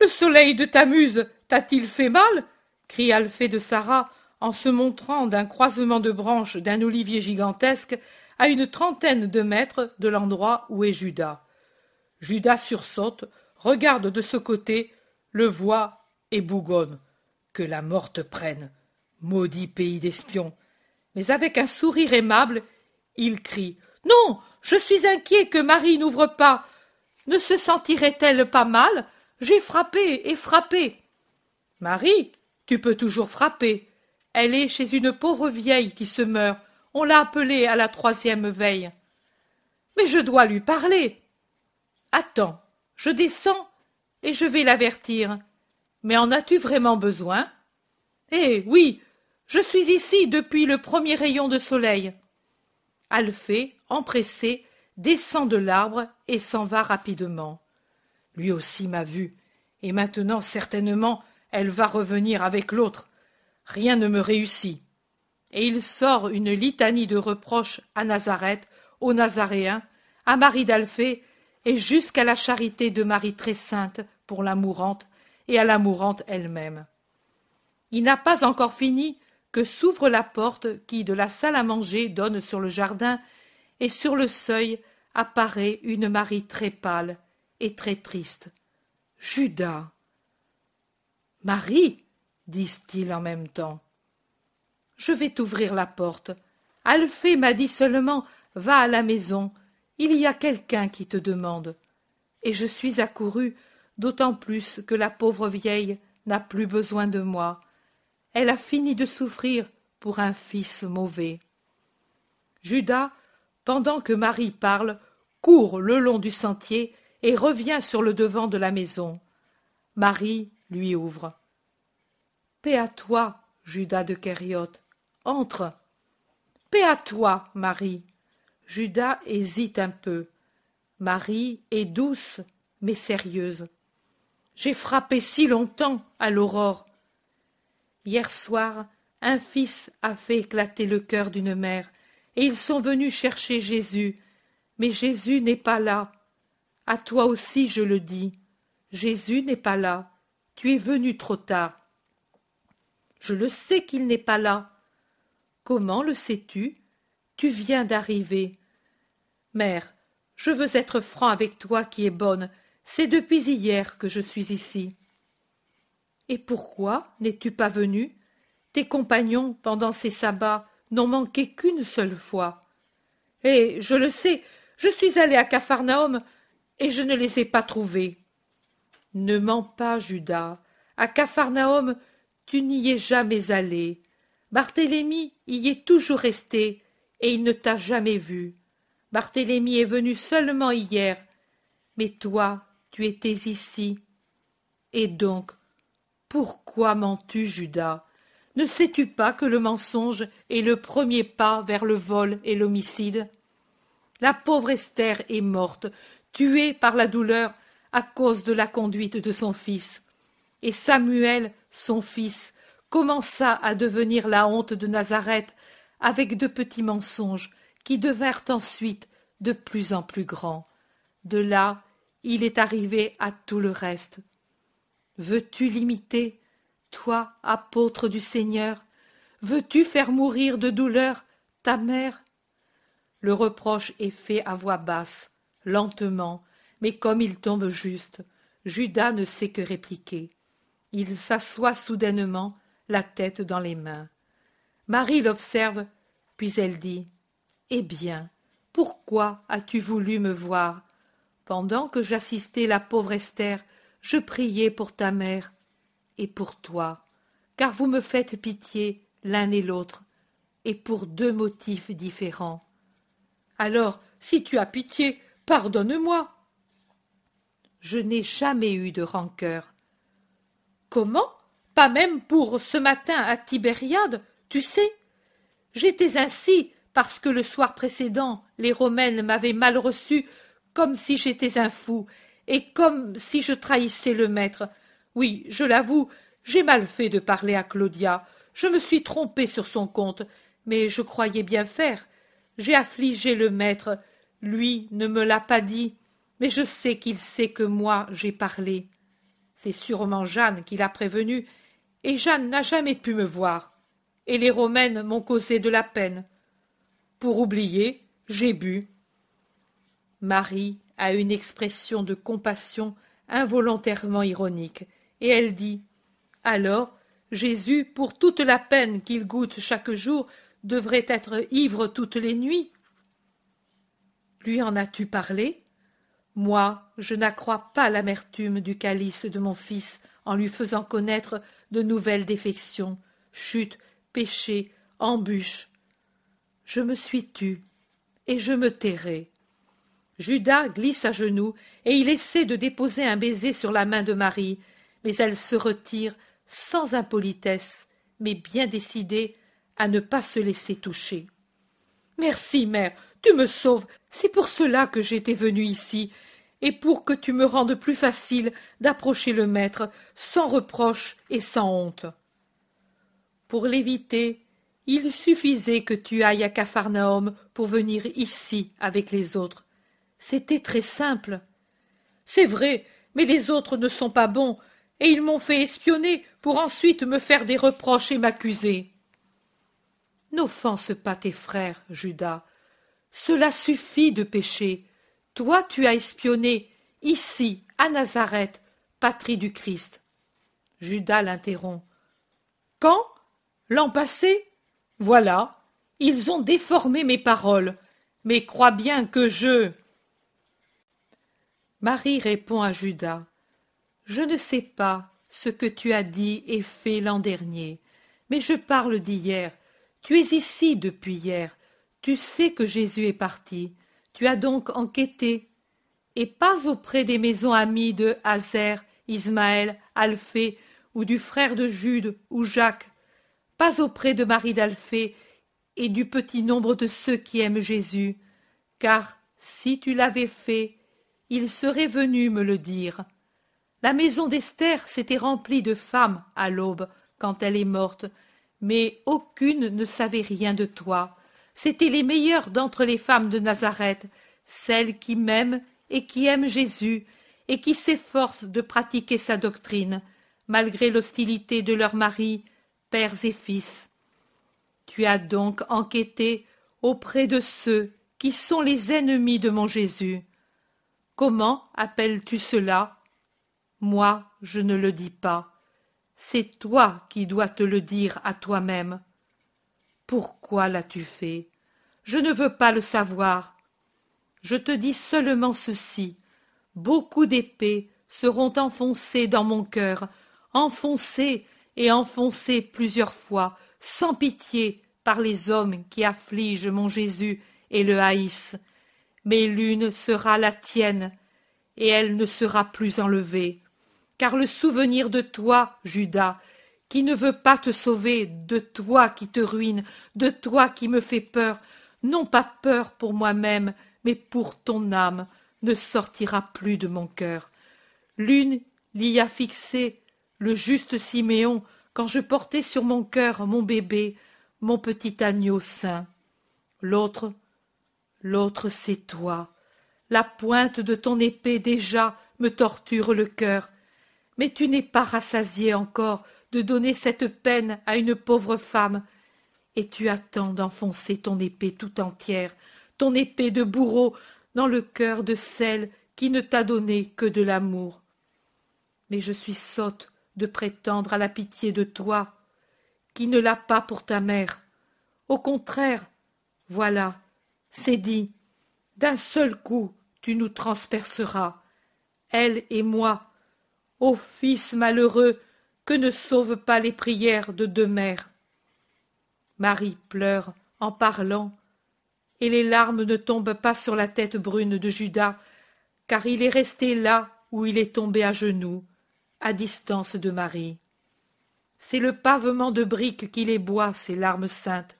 Le soleil de ta muse t'a-t-il fait mal? cria Alphée de Sarah en se montrant d'un croisement de branches d'un olivier gigantesque à une trentaine de mètres de l'endroit où est Judas. Judas sursaute, regarde de ce côté, le voit et bougonne. Que la mort te prenne, maudit pays d'espions. Mais avec un sourire aimable, il crie. Non. Je suis inquiet que Marie n'ouvre pas. Ne se sentirait elle pas mal? J'ai frappé et frappé. Marie, tu peux toujours frapper. Elle est chez une pauvre vieille qui se meurt. On l'a appelée à la troisième veille. Mais je dois lui parler. Attends, je descends et je vais l'avertir. Mais en as-tu vraiment besoin? Eh oui, je suis ici depuis le premier rayon de soleil. Alphée, empressé, descend de l'arbre et s'en va rapidement. Lui aussi m'a vu, et maintenant certainement elle va revenir avec l'autre. Rien ne me réussit. Et il sort une litanie de reproches à Nazareth, aux Nazaréens, à Marie d'Alphée, et jusqu'à la charité de Marie très sainte pour la mourante et à la mourante elle-même. Il n'a pas encore fini que s'ouvre la porte qui, de la salle à manger, donne sur le jardin, et sur le seuil apparaît une Marie très pâle et très triste. Judas. Marie, disent-ils en même temps. Je vais t'ouvrir la porte. Alphée m'a dit seulement Va à la maison, il y a quelqu'un qui te demande. Et je suis accouru, d'autant plus que la pauvre vieille n'a plus besoin de moi. Elle a fini de souffrir pour un fils mauvais. Judas, pendant que Marie parle, court le long du sentier et revient sur le devant de la maison. Marie lui ouvre. Paix à toi, Judas de Kériote. Entre. Paix à toi, Marie. Judas hésite un peu. Marie est douce, mais sérieuse. J'ai frappé si longtemps à l'aurore. Hier soir, un fils a fait éclater le cœur d'une mère, et ils sont venus chercher Jésus. Mais Jésus n'est pas là. À toi aussi je le dis. Jésus n'est pas là. Tu es venu trop tard. Je le sais qu'il n'est pas là. Comment le sais-tu? Tu viens d'arriver. Mère, je veux être franc avec toi qui es bonne. C'est depuis hier que je suis ici. Et pourquoi n'es-tu pas venu Tes compagnons, pendant ces sabbats, n'ont manqué qu'une seule fois. Eh, je le sais, je suis allé à Capharnaüm et je ne les ai pas trouvés. Ne mens pas, Judas. À Capharnaüm, tu n'y es jamais allé. Barthélemy y est toujours resté, et il ne t'a jamais vu. Barthélemy est venu seulement hier. Mais toi, tu étais ici. Et donc, pourquoi mens-tu, Judas? Ne sais-tu pas que le mensonge est le premier pas vers le vol et l'homicide? La pauvre Esther est morte, tuée par la douleur à cause de la conduite de son fils. Et Samuel, son fils, commença à devenir la honte de Nazareth avec de petits mensonges qui devinrent ensuite de plus en plus grands. De là, il est arrivé à tout le reste. Veux-tu l'imiter, toi, apôtre du Seigneur? Veux-tu faire mourir de douleur ta mère? Le reproche est fait à voix basse, lentement, mais comme il tombe juste, Judas ne sait que répliquer. Il s'assoit soudainement, la tête dans les mains. Marie l'observe, puis elle dit Eh bien, pourquoi as-tu voulu me voir? Pendant que j'assistais la pauvre Esther, je priais pour ta mère et pour toi, car vous me faites pitié l'un et l'autre, et pour deux motifs différents. Alors, si tu as pitié, pardonne-moi. Je n'ai jamais eu de rancœur. Comment? Pas même pour ce matin à Tibériade, tu sais? J'étais ainsi parce que le soir précédent les Romaines m'avaient mal reçu comme si j'étais un fou, et comme si je trahissais le maître. Oui, je l'avoue, j'ai mal fait de parler à Claudia. Je me suis trompé sur son compte, mais je croyais bien faire. J'ai affligé le maître. Lui ne me l'a pas dit, mais je sais qu'il sait que moi j'ai parlé. C'est sûrement Jeanne qui l'a prévenu, et Jeanne n'a jamais pu me voir, et les Romaines m'ont causé de la peine. Pour oublier, j'ai bu. Marie a une expression de compassion involontairement ironique, et elle dit Alors, Jésus, pour toute la peine qu'il goûte chaque jour, devrait être ivre toutes les nuits. Lui en as-tu parlé? Moi, je n'accrois pas l'amertume du calice de mon fils en lui faisant connaître de nouvelles défections, chutes, péchés, embûches. Je me suis tue, et je me tairai. Judas glisse à genoux, et il essaie de déposer un baiser sur la main de Marie, mais elle se retire sans impolitesse, mais bien décidée à ne pas se laisser toucher. Merci, mère, tu me sauves. C'est pour cela que j'étais venue ici, et pour que tu me rendes plus facile d'approcher le maître sans reproche et sans honte. Pour l'éviter, il suffisait que tu ailles à Capharnaüm pour venir ici avec les autres. C'était très simple. C'est vrai, mais les autres ne sont pas bons, et ils m'ont fait espionner pour ensuite me faire des reproches et m'accuser. N'offense pas tes frères, Judas. Cela suffit de pécher. Toi tu as espionné, ici, à Nazareth, patrie du Christ. Judas l'interrompt. Quand? L'an passé? Voilà. Ils ont déformé mes paroles. Mais crois bien que je. Marie répond à Judas. Je ne sais pas ce que tu as dit et fait l'an dernier, mais je parle d'hier. Tu es ici depuis hier. Tu sais que Jésus est parti. Tu as donc enquêté, et pas auprès des maisons amies de Hazer, Ismaël, Alphée, ou du frère de Jude ou Jacques, pas auprès de Marie d'Alphée et du petit nombre de ceux qui aiment Jésus, car si tu l'avais fait, il serait venu me le dire. La maison d'Esther s'était remplie de femmes à l'aube quand elle est morte, mais aucune ne savait rien de toi c'étaient les meilleures d'entre les femmes de Nazareth, celles qui m'aiment et qui aiment Jésus, et qui s'efforcent de pratiquer sa doctrine, malgré l'hostilité de leurs maris, pères et fils. Tu as donc enquêté auprès de ceux qui sont les ennemis de mon Jésus. Comment appelles-tu cela? Moi, je ne le dis pas. C'est toi qui dois te le dire à toi-même. Pourquoi l'as-tu fait? Je ne veux pas le savoir. Je te dis seulement ceci. Beaucoup d'épées seront enfoncées dans mon cœur, enfoncées et enfoncées plusieurs fois, sans pitié, par les hommes qui affligent mon Jésus et le haïssent. Mais l'une sera la tienne, et elle ne sera plus enlevée. car le souvenir de toi, Judas, qui ne veut pas te sauver, de toi qui te ruine, de toi qui me fait peur, non pas peur pour moi-même, mais pour ton âme, ne sortira plus de mon cœur. L'une l'y a fixé, le juste Siméon, quand je portais sur mon cœur mon bébé, mon petit agneau saint. L'autre, l'autre c'est toi. La pointe de ton épée déjà me torture le cœur. Mais tu n'es pas rassasié encore de donner cette peine à une pauvre femme, et tu attends d'enfoncer ton épée tout entière, ton épée de bourreau, dans le cœur de celle qui ne t'a donné que de l'amour. Mais je suis sotte de prétendre à la pitié de toi, qui ne l'a pas pour ta mère. Au contraire, voilà, c'est dit, d'un seul coup tu nous transperceras, elle et moi. Ô fils malheureux, que ne sauvent pas les prières de deux mères. Marie pleure en parlant, et les larmes ne tombent pas sur la tête brune de Judas, car il est resté là où il est tombé à genoux, à distance de Marie. C'est le pavement de briques qui les boit, ces larmes saintes.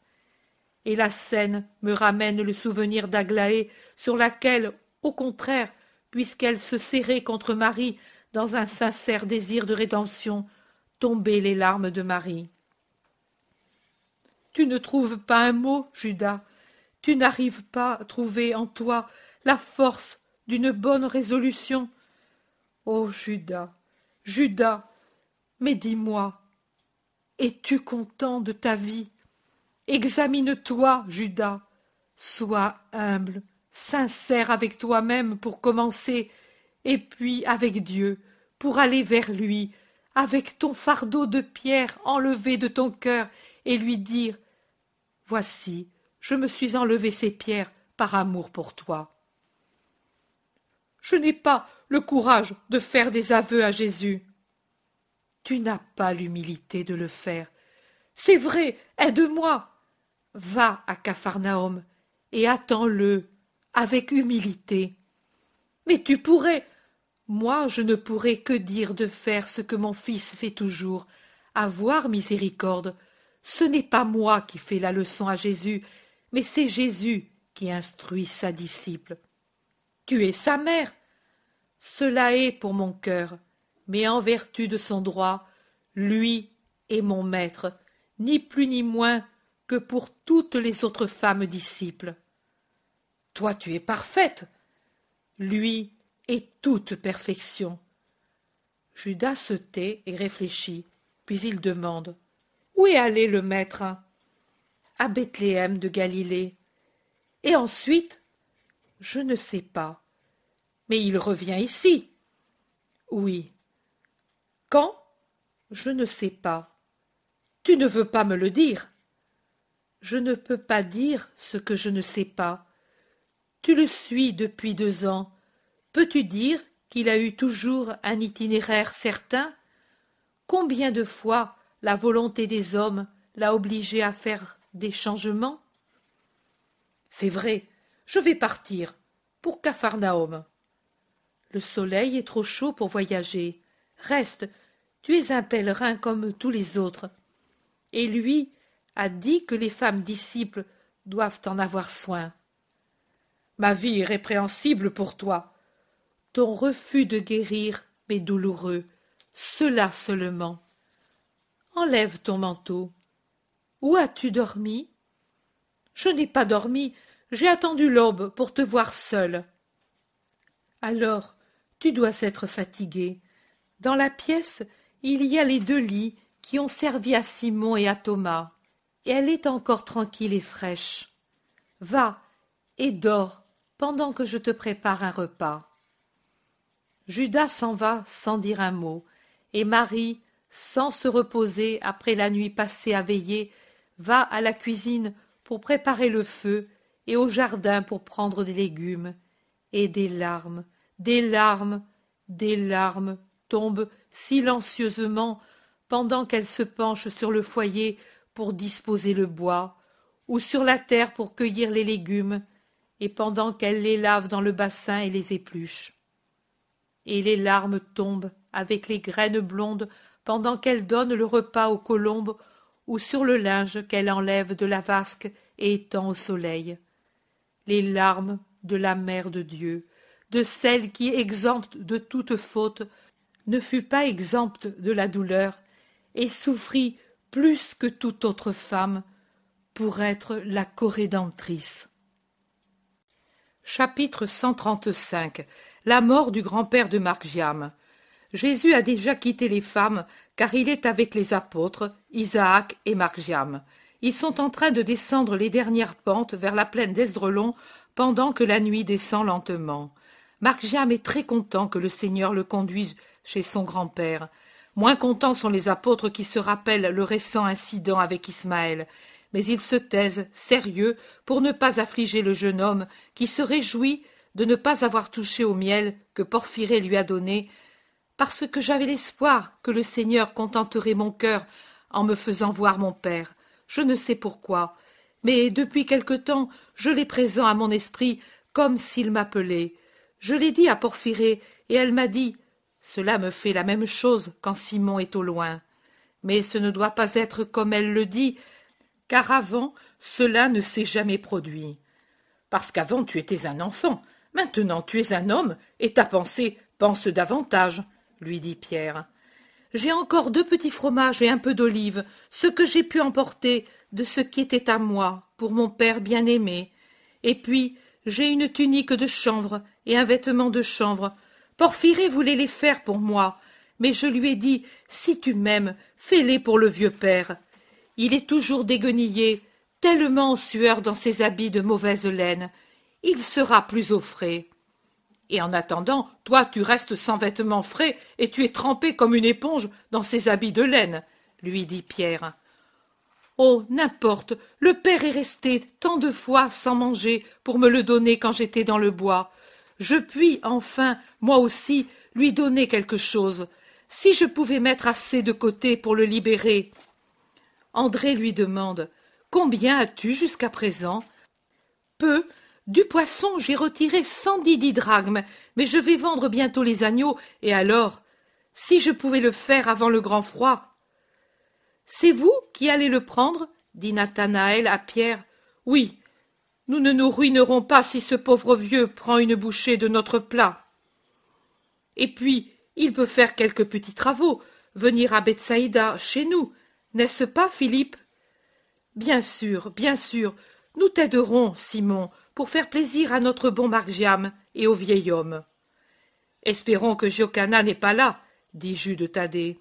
Et la scène me ramène le souvenir d'Aglaé, sur laquelle, au contraire, puisqu'elle se serrait contre Marie dans un sincère désir de rédemption, tombaient les larmes de Marie. Tu ne trouves pas un mot, Judas, tu n'arrives pas à trouver en toi la force d'une bonne résolution. Ô Judas, Judas, mais dis-moi, es-tu content de ta vie? Examine-toi, Judas, sois humble, sincère avec toi-même pour commencer, et puis avec Dieu, pour aller vers lui, avec ton fardeau de pierre enlevé de ton cœur, et lui dire Voici, je me suis enlevé ces pierres par amour pour toi. Je n'ai pas le courage de faire des aveux à Jésus. Tu n'as pas l'humilité de le faire. C'est vrai, aide-moi. Va à Capharnaüm et attends-le avec humilité. Mais tu pourrais. Moi, je ne pourrais que dire de faire ce que mon fils fait toujours, avoir miséricorde. Ce n'est pas moi qui fais la leçon à Jésus, mais c'est Jésus qui instruit sa disciple. Tu es sa mère. Cela est pour mon cœur, mais en vertu de son droit, lui est mon maître, ni plus ni moins que pour toutes les autres femmes disciples. Toi tu es parfaite. Lui est toute perfection. Judas se tait et réfléchit, puis il demande. Où est allé le maître? à Bethléem de Galilée? Et ensuite Je ne sais pas. Mais il revient ici. Oui. Quand? Je ne sais pas. Tu ne veux pas me le dire Je ne peux pas dire ce que je ne sais pas. Tu le suis depuis deux ans. Peux-tu dire qu'il a eu toujours un itinéraire certain? Combien de fois la volonté des hommes l'a obligé à faire des changements? C'est vrai, je vais partir pour Capharnaüm. Le soleil est trop chaud pour voyager. Reste, tu es un pèlerin comme tous les autres. Et lui a dit que les femmes disciples doivent en avoir soin. Ma vie est répréhensible pour toi. Ton refus de guérir m'est douloureux. Cela seulement. Enlève ton manteau. Où as-tu dormi? Je n'ai pas dormi, j'ai attendu l'aube pour te voir seule. Alors, tu dois être fatiguée. Dans la pièce, il y a les deux lits qui ont servi à Simon et à Thomas, et elle est encore tranquille et fraîche. Va et dors pendant que je te prépare un repas. Judas s'en va sans dire un mot, et Marie, sans se reposer après la nuit passée à veiller, va à la cuisine pour préparer le feu et au jardin pour prendre des légumes. Et des larmes, des larmes, des larmes tombent silencieusement pendant qu'elle se penche sur le foyer pour disposer le bois, ou sur la terre pour cueillir les légumes, et pendant qu'elle les lave dans le bassin et les épluche. Et les larmes tombent avec les graines blondes pendant qu'elle donne le repas aux colombes ou sur le linge qu'elle enlève de la vasque et étend au soleil. Les larmes de la mère de Dieu, de celle qui, exempte de toute faute, ne fut pas exempte de la douleur et souffrit plus que toute autre femme pour être la corédentrice. Chapitre 135 La mort du grand-père de Marc-Giam. Jésus a déjà quitté les femmes car il est avec les apôtres, Isaac et Marc-Giam. Ils sont en train de descendre les dernières pentes vers la plaine d'Esdrelon pendant que la nuit descend lentement. Marc-Giam est très content que le Seigneur le conduise chez son grand-père. Moins contents sont les apôtres qui se rappellent le récent incident avec Ismaël, mais ils se taisent, sérieux, pour ne pas affliger le jeune homme, qui se réjouit de ne pas avoir touché au miel que Porphyré lui a donné, parce que j'avais l'espoir que le Seigneur contenterait mon cœur en me faisant voir mon père. Je ne sais pourquoi, mais depuis quelque temps je l'ai présent à mon esprit comme s'il m'appelait. Je l'ai dit à Porphyré, et elle m'a dit cela me fait la même chose quand Simon est au loin. Mais ce ne doit pas être comme elle le dit, car avant cela ne s'est jamais produit. Parce qu'avant tu étais un enfant, maintenant tu es un homme, et ta pensée pense davantage, lui dit Pierre. J'ai encore deux petits fromages et un peu d'olive, ce que j'ai pu emporter de ce qui était à moi, pour mon père bien-aimé. Et puis, j'ai une tunique de chanvre et un vêtement de chanvre, Porphyré voulait les faire pour moi, mais je lui ai dit Si tu m'aimes, fais-les pour le vieux père. Il est toujours déguenillé, tellement en sueur dans ses habits de mauvaise laine. Il sera plus au frais. Et en attendant, toi tu restes sans vêtements frais et tu es trempé comme une éponge dans ces habits de laine, lui dit Pierre. Oh, n'importe, le père est resté tant de fois sans manger pour me le donner quand j'étais dans le bois. Je puis enfin moi aussi lui donner quelque chose. Si je pouvais mettre assez de côté pour le libérer. André lui demande combien as-tu jusqu'à présent? Peu. Du poisson j'ai retiré cent dix didrachmes mais je vais vendre bientôt les agneaux. Et alors? Si je pouvais le faire avant le grand froid c'est vous qui allez le prendre dit nathanaël à pierre oui nous ne nous ruinerons pas si ce pauvre vieux prend une bouchée de notre plat. Et puis, il peut faire quelques petits travaux, venir à Bethsaïda, chez nous, n'est-ce pas, Philippe? Bien sûr, bien sûr, nous t'aiderons, Simon, pour faire plaisir à notre bon Margiam et au vieil homme. Espérons que Giocana n'est pas là, dit Jude Thaddée.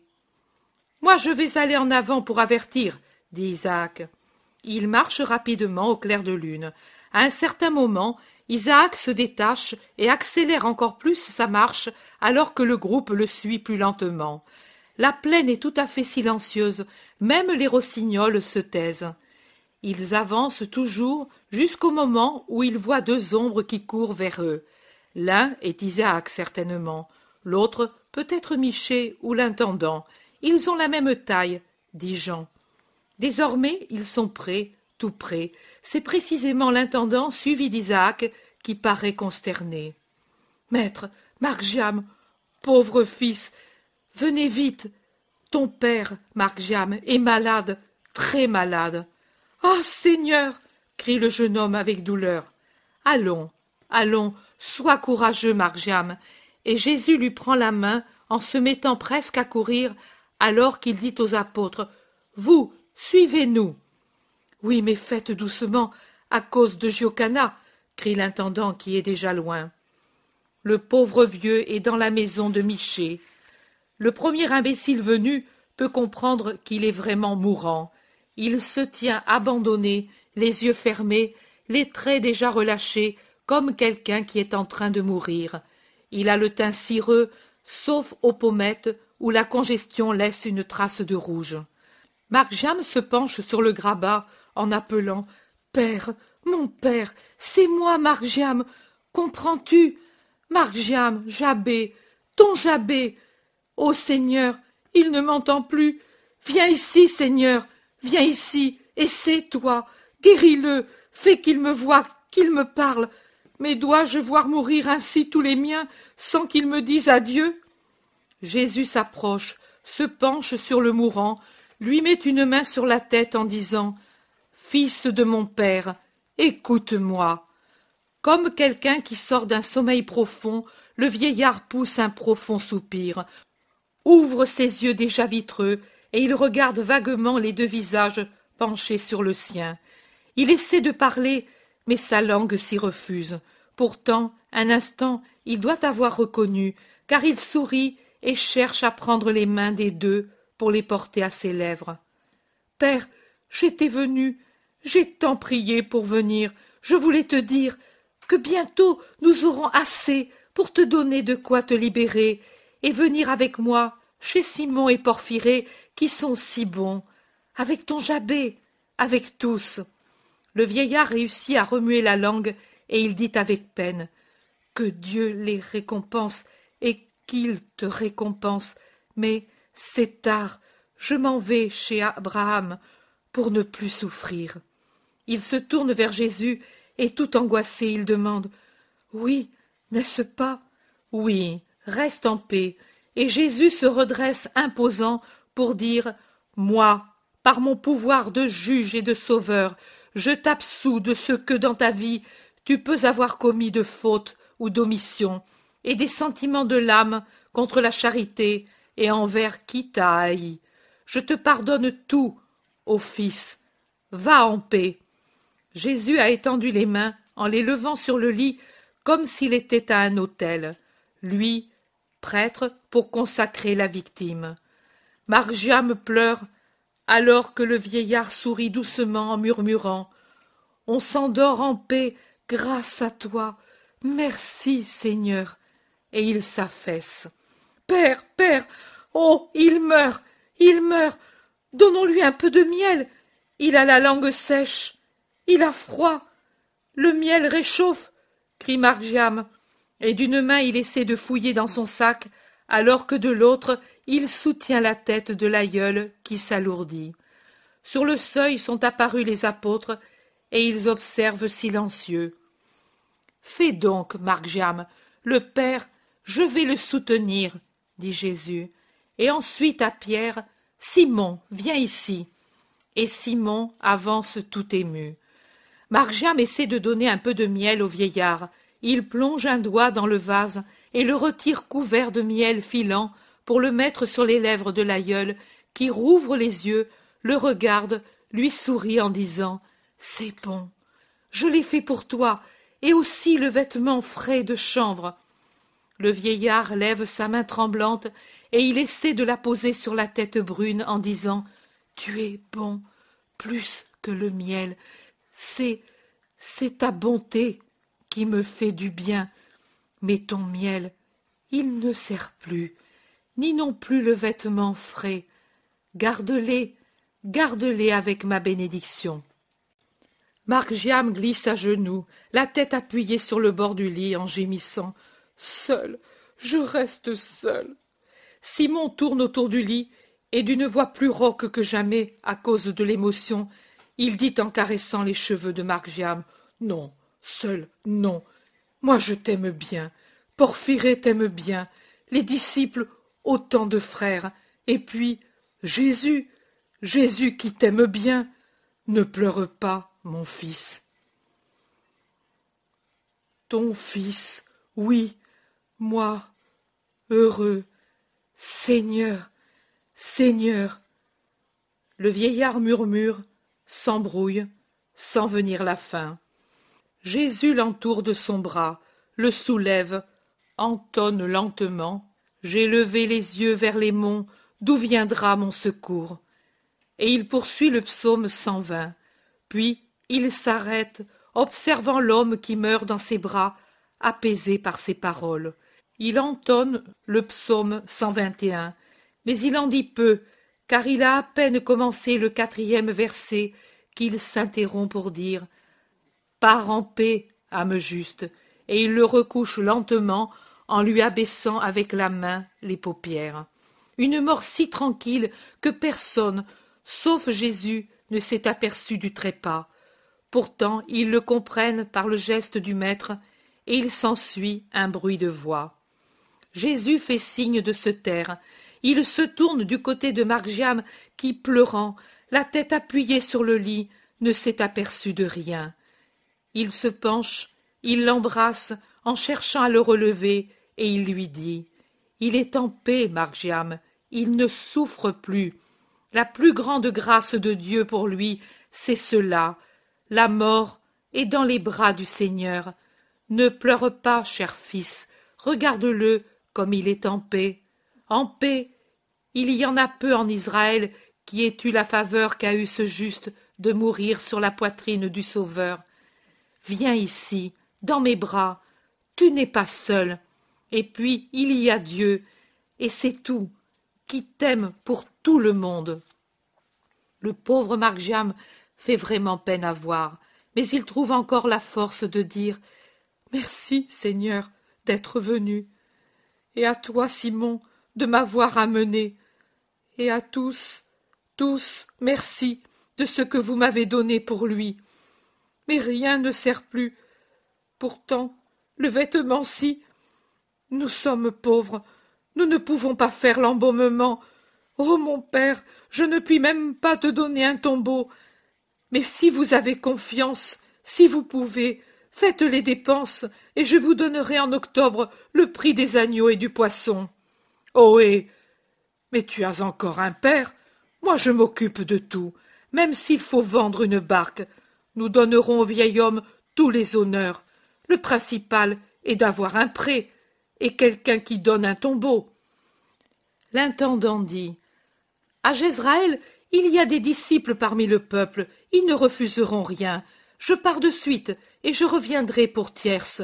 Moi je vais aller en avant pour avertir, dit Isaac. Il marche rapidement au clair de lune, à un certain moment, Isaac se détache et accélère encore plus sa marche alors que le groupe le suit plus lentement. La plaine est tout à fait silencieuse, même les rossignols se taisent. Ils avancent toujours jusqu'au moment où ils voient deux ombres qui courent vers eux. L'un est Isaac certainement, l'autre peut-être Miché ou l'intendant. Ils ont la même taille, dit Jean. Désormais ils sont prêts, tout près, c'est précisément l'intendant suivi d'Isaac qui paraît consterné. Maître, Marc-Jam, pauvre fils, venez vite. Ton père, Marc-Jam, est malade, très malade. Ah, Seigneur crie le jeune homme avec douleur. Allons, allons, sois courageux, Marc-Jam. Et Jésus lui prend la main en se mettant presque à courir, alors qu'il dit aux apôtres Vous, suivez-nous. Oui, mais faites doucement, à cause de Giocana, crie l'intendant qui est déjà loin. Le pauvre vieux est dans la maison de Miché. Le premier imbécile venu peut comprendre qu'il est vraiment mourant. Il se tient abandonné, les yeux fermés, les traits déjà relâchés, comme quelqu'un qui est en train de mourir. Il a le teint cireux, sauf aux pommettes où la congestion laisse une trace de rouge. Marc Jam se penche sur le grabat en appelant Père, mon père, c'est moi, Margiam. Comprends-tu? Margiam, Jabé, ton Jabé. Ô Seigneur, il ne m'entend plus. Viens ici, Seigneur, viens ici, et toi guéris-le, fais qu'il me voie, qu'il me parle. Mais dois-je voir mourir ainsi tous les miens sans qu'il me dise adieu Jésus s'approche, se penche sur le mourant, lui met une main sur la tête en disant Fils de mon père, écoute-moi. Comme quelqu'un qui sort d'un sommeil profond, le vieillard pousse un profond soupir, ouvre ses yeux déjà vitreux, et il regarde vaguement les deux visages penchés sur le sien. Il essaie de parler, mais sa langue s'y refuse. Pourtant, un instant, il doit avoir reconnu, car il sourit et cherche à prendre les mains des deux pour les porter à ses lèvres. Père, j'étais venu, j'ai tant prié pour venir, je voulais te dire que bientôt nous aurons assez pour te donner de quoi te libérer et venir avec moi chez Simon et Porphyré qui sont si bons, avec ton Jabé, avec tous. Le vieillard réussit à remuer la langue et il dit avec peine Que Dieu les récompense qu'il te récompense. Mais c'est tard, je m'en vais chez Abraham pour ne plus souffrir. Il se tourne vers Jésus et tout angoissé il demande Oui, n'est-ce pas Oui, reste en paix. Et Jésus se redresse imposant pour dire Moi, par mon pouvoir de juge et de sauveur, je t'absous de ce que dans ta vie tu peux avoir commis de faute ou d'omission, et des sentiments de l'âme contre la charité et envers qui t'a haï. Je te pardonne tout, ô Fils. Va en paix. Jésus a étendu les mains en les levant sur le lit comme s'il était à un autel, lui, prêtre, pour consacrer la victime. Margiam pleure alors que le vieillard sourit doucement en murmurant On s'endort en paix grâce à toi. Merci, Seigneur. Et il s'affaisse. Père, père, oh, il meurt, il meurt. Donnons-lui un peu de miel. Il a la langue sèche. Il a froid. Le miel réchauffe, crie Margiam, et d'une main il essaie de fouiller dans son sac, alors que de l'autre il soutient la tête de l'aïeul qui s'alourdit. Sur le seuil sont apparus les apôtres, et ils observent silencieux. Fais donc, Margiam, le Père, je vais le soutenir, dit Jésus. Et ensuite à Pierre, Simon, viens ici. Et Simon avance tout ému. Margiam essaie de donner un peu de miel au vieillard. Il plonge un doigt dans le vase et le retire couvert de miel filant pour le mettre sur les lèvres de l'aïeul, qui rouvre les yeux, le regarde, lui sourit en disant C'est bon, je l'ai fait pour toi, et aussi le vêtement frais de chanvre. Le vieillard lève sa main tremblante et il essaie de la poser sur la tête brune en disant Tu es bon, plus que le miel, c'est c'est ta bonté qui me fait du bien. Mais ton miel, il ne sert plus, ni non plus le vêtement frais. Garde-les, garde-les avec ma bénédiction. Margiam glisse à genoux, la tête appuyée sur le bord du lit en gémissant. Seul, je reste seul. Simon tourne autour du lit, et d'une voix plus rauque que jamais, à cause de l'émotion, il dit en caressant les cheveux de Margiam Non, seul, non. Moi je t'aime bien. Porphyré t'aime bien. Les disciples, autant de frères. Et puis, Jésus, Jésus qui t'aime bien. Ne pleure pas, mon fils. Ton fils, oui, moi, heureux. Seigneur, Seigneur. Le vieillard murmure s'embrouille, sans venir la fin. Jésus l'entoure de son bras, le soulève, entonne lentement. J'ai levé les yeux vers les monts, d'où viendra mon secours. Et il poursuit le psaume cent vingt. Puis il s'arrête, observant l'homme qui meurt dans ses bras, apaisé par ses paroles. Il entonne le psaume cent vingt et un, mais il en dit peu, car il a à peine commencé le quatrième verset qu'il s'interrompt pour dire Pars en paix, âme juste, et il le recouche lentement en lui abaissant avec la main les paupières. Une mort si tranquille que personne, sauf Jésus, ne s'est aperçu du trépas. Pourtant ils le comprennent par le geste du maître, et il s'ensuit un bruit de voix. Jésus fait signe de se taire. Il se tourne du côté de Margiam qui, pleurant, la tête appuyée sur le lit, ne s'est aperçu de rien. Il se penche, il l'embrasse en cherchant à le relever, et il lui dit Il est en paix, Margiam, il ne souffre plus. La plus grande grâce de Dieu pour lui, c'est cela. La mort est dans les bras du Seigneur. Ne pleure pas, cher fils, regarde-le comme il est en paix. En paix, il y en a peu en Israël qui aient eu la faveur qu'a eue ce juste de mourir sur la poitrine du Sauveur. Viens ici, dans mes bras, tu n'es pas seul. Et puis il y a Dieu, et c'est tout, qui t'aime pour tout le monde. Le pauvre Margiam fait vraiment peine à voir, mais il trouve encore la force de dire Merci, Seigneur, d'être venu, et à toi, Simon, de m'avoir amené, et à tous, tous, merci de ce que vous m'avez donné pour lui. Mais rien ne sert plus. Pourtant, le vêtement si. Nous sommes pauvres, nous ne pouvons pas faire l'embaumement. Oh mon père, je ne puis même pas te donner un tombeau. Mais si vous avez confiance, si vous pouvez, faites les dépenses, et je vous donnerai en octobre le prix des agneaux et du poisson. Ohé. Mais tu as encore un père. Moi je m'occupe de tout, même s'il faut vendre une barque. Nous donnerons au vieil homme tous les honneurs. Le principal est d'avoir un prêt, et quelqu'un qui donne un tombeau. L'intendant dit À Jezraël, il y a des disciples parmi le peuple, ils ne refuseront rien. Je pars de suite, et je reviendrai pour tierce.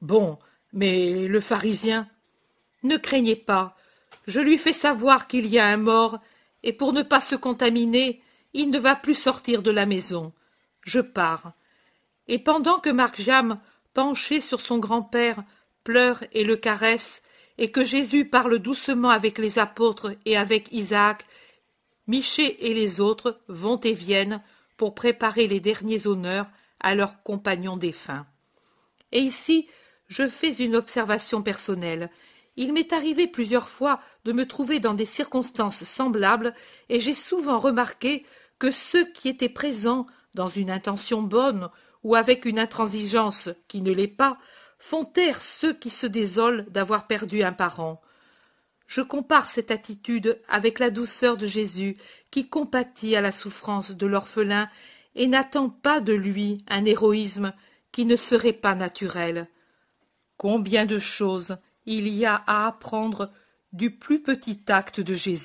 Bon, mais le pharisien Ne craignez pas, je lui fais savoir qu'il y a un mort, et pour ne pas se contaminer, il ne va plus sortir de la maison. Je pars. Et pendant que Marc Jam, penché sur son grand-père, pleure et le caresse, et que Jésus parle doucement avec les apôtres et avec Isaac, Michée et les autres vont et viennent pour préparer les derniers honneurs à leurs compagnons défunts. Et ici, je fais une observation personnelle. Il m'est arrivé plusieurs fois de me trouver dans des circonstances semblables, et j'ai souvent remarqué que ceux qui étaient présents dans une intention bonne ou avec une intransigeance qui ne l'est pas, font taire ceux qui se désolent d'avoir perdu un parent. Je compare cette attitude avec la douceur de Jésus qui compatit à la souffrance de l'orphelin et n'attend pas de lui un héroïsme qui ne serait pas naturel. Combien de choses il y a à apprendre du plus petit acte de Jésus?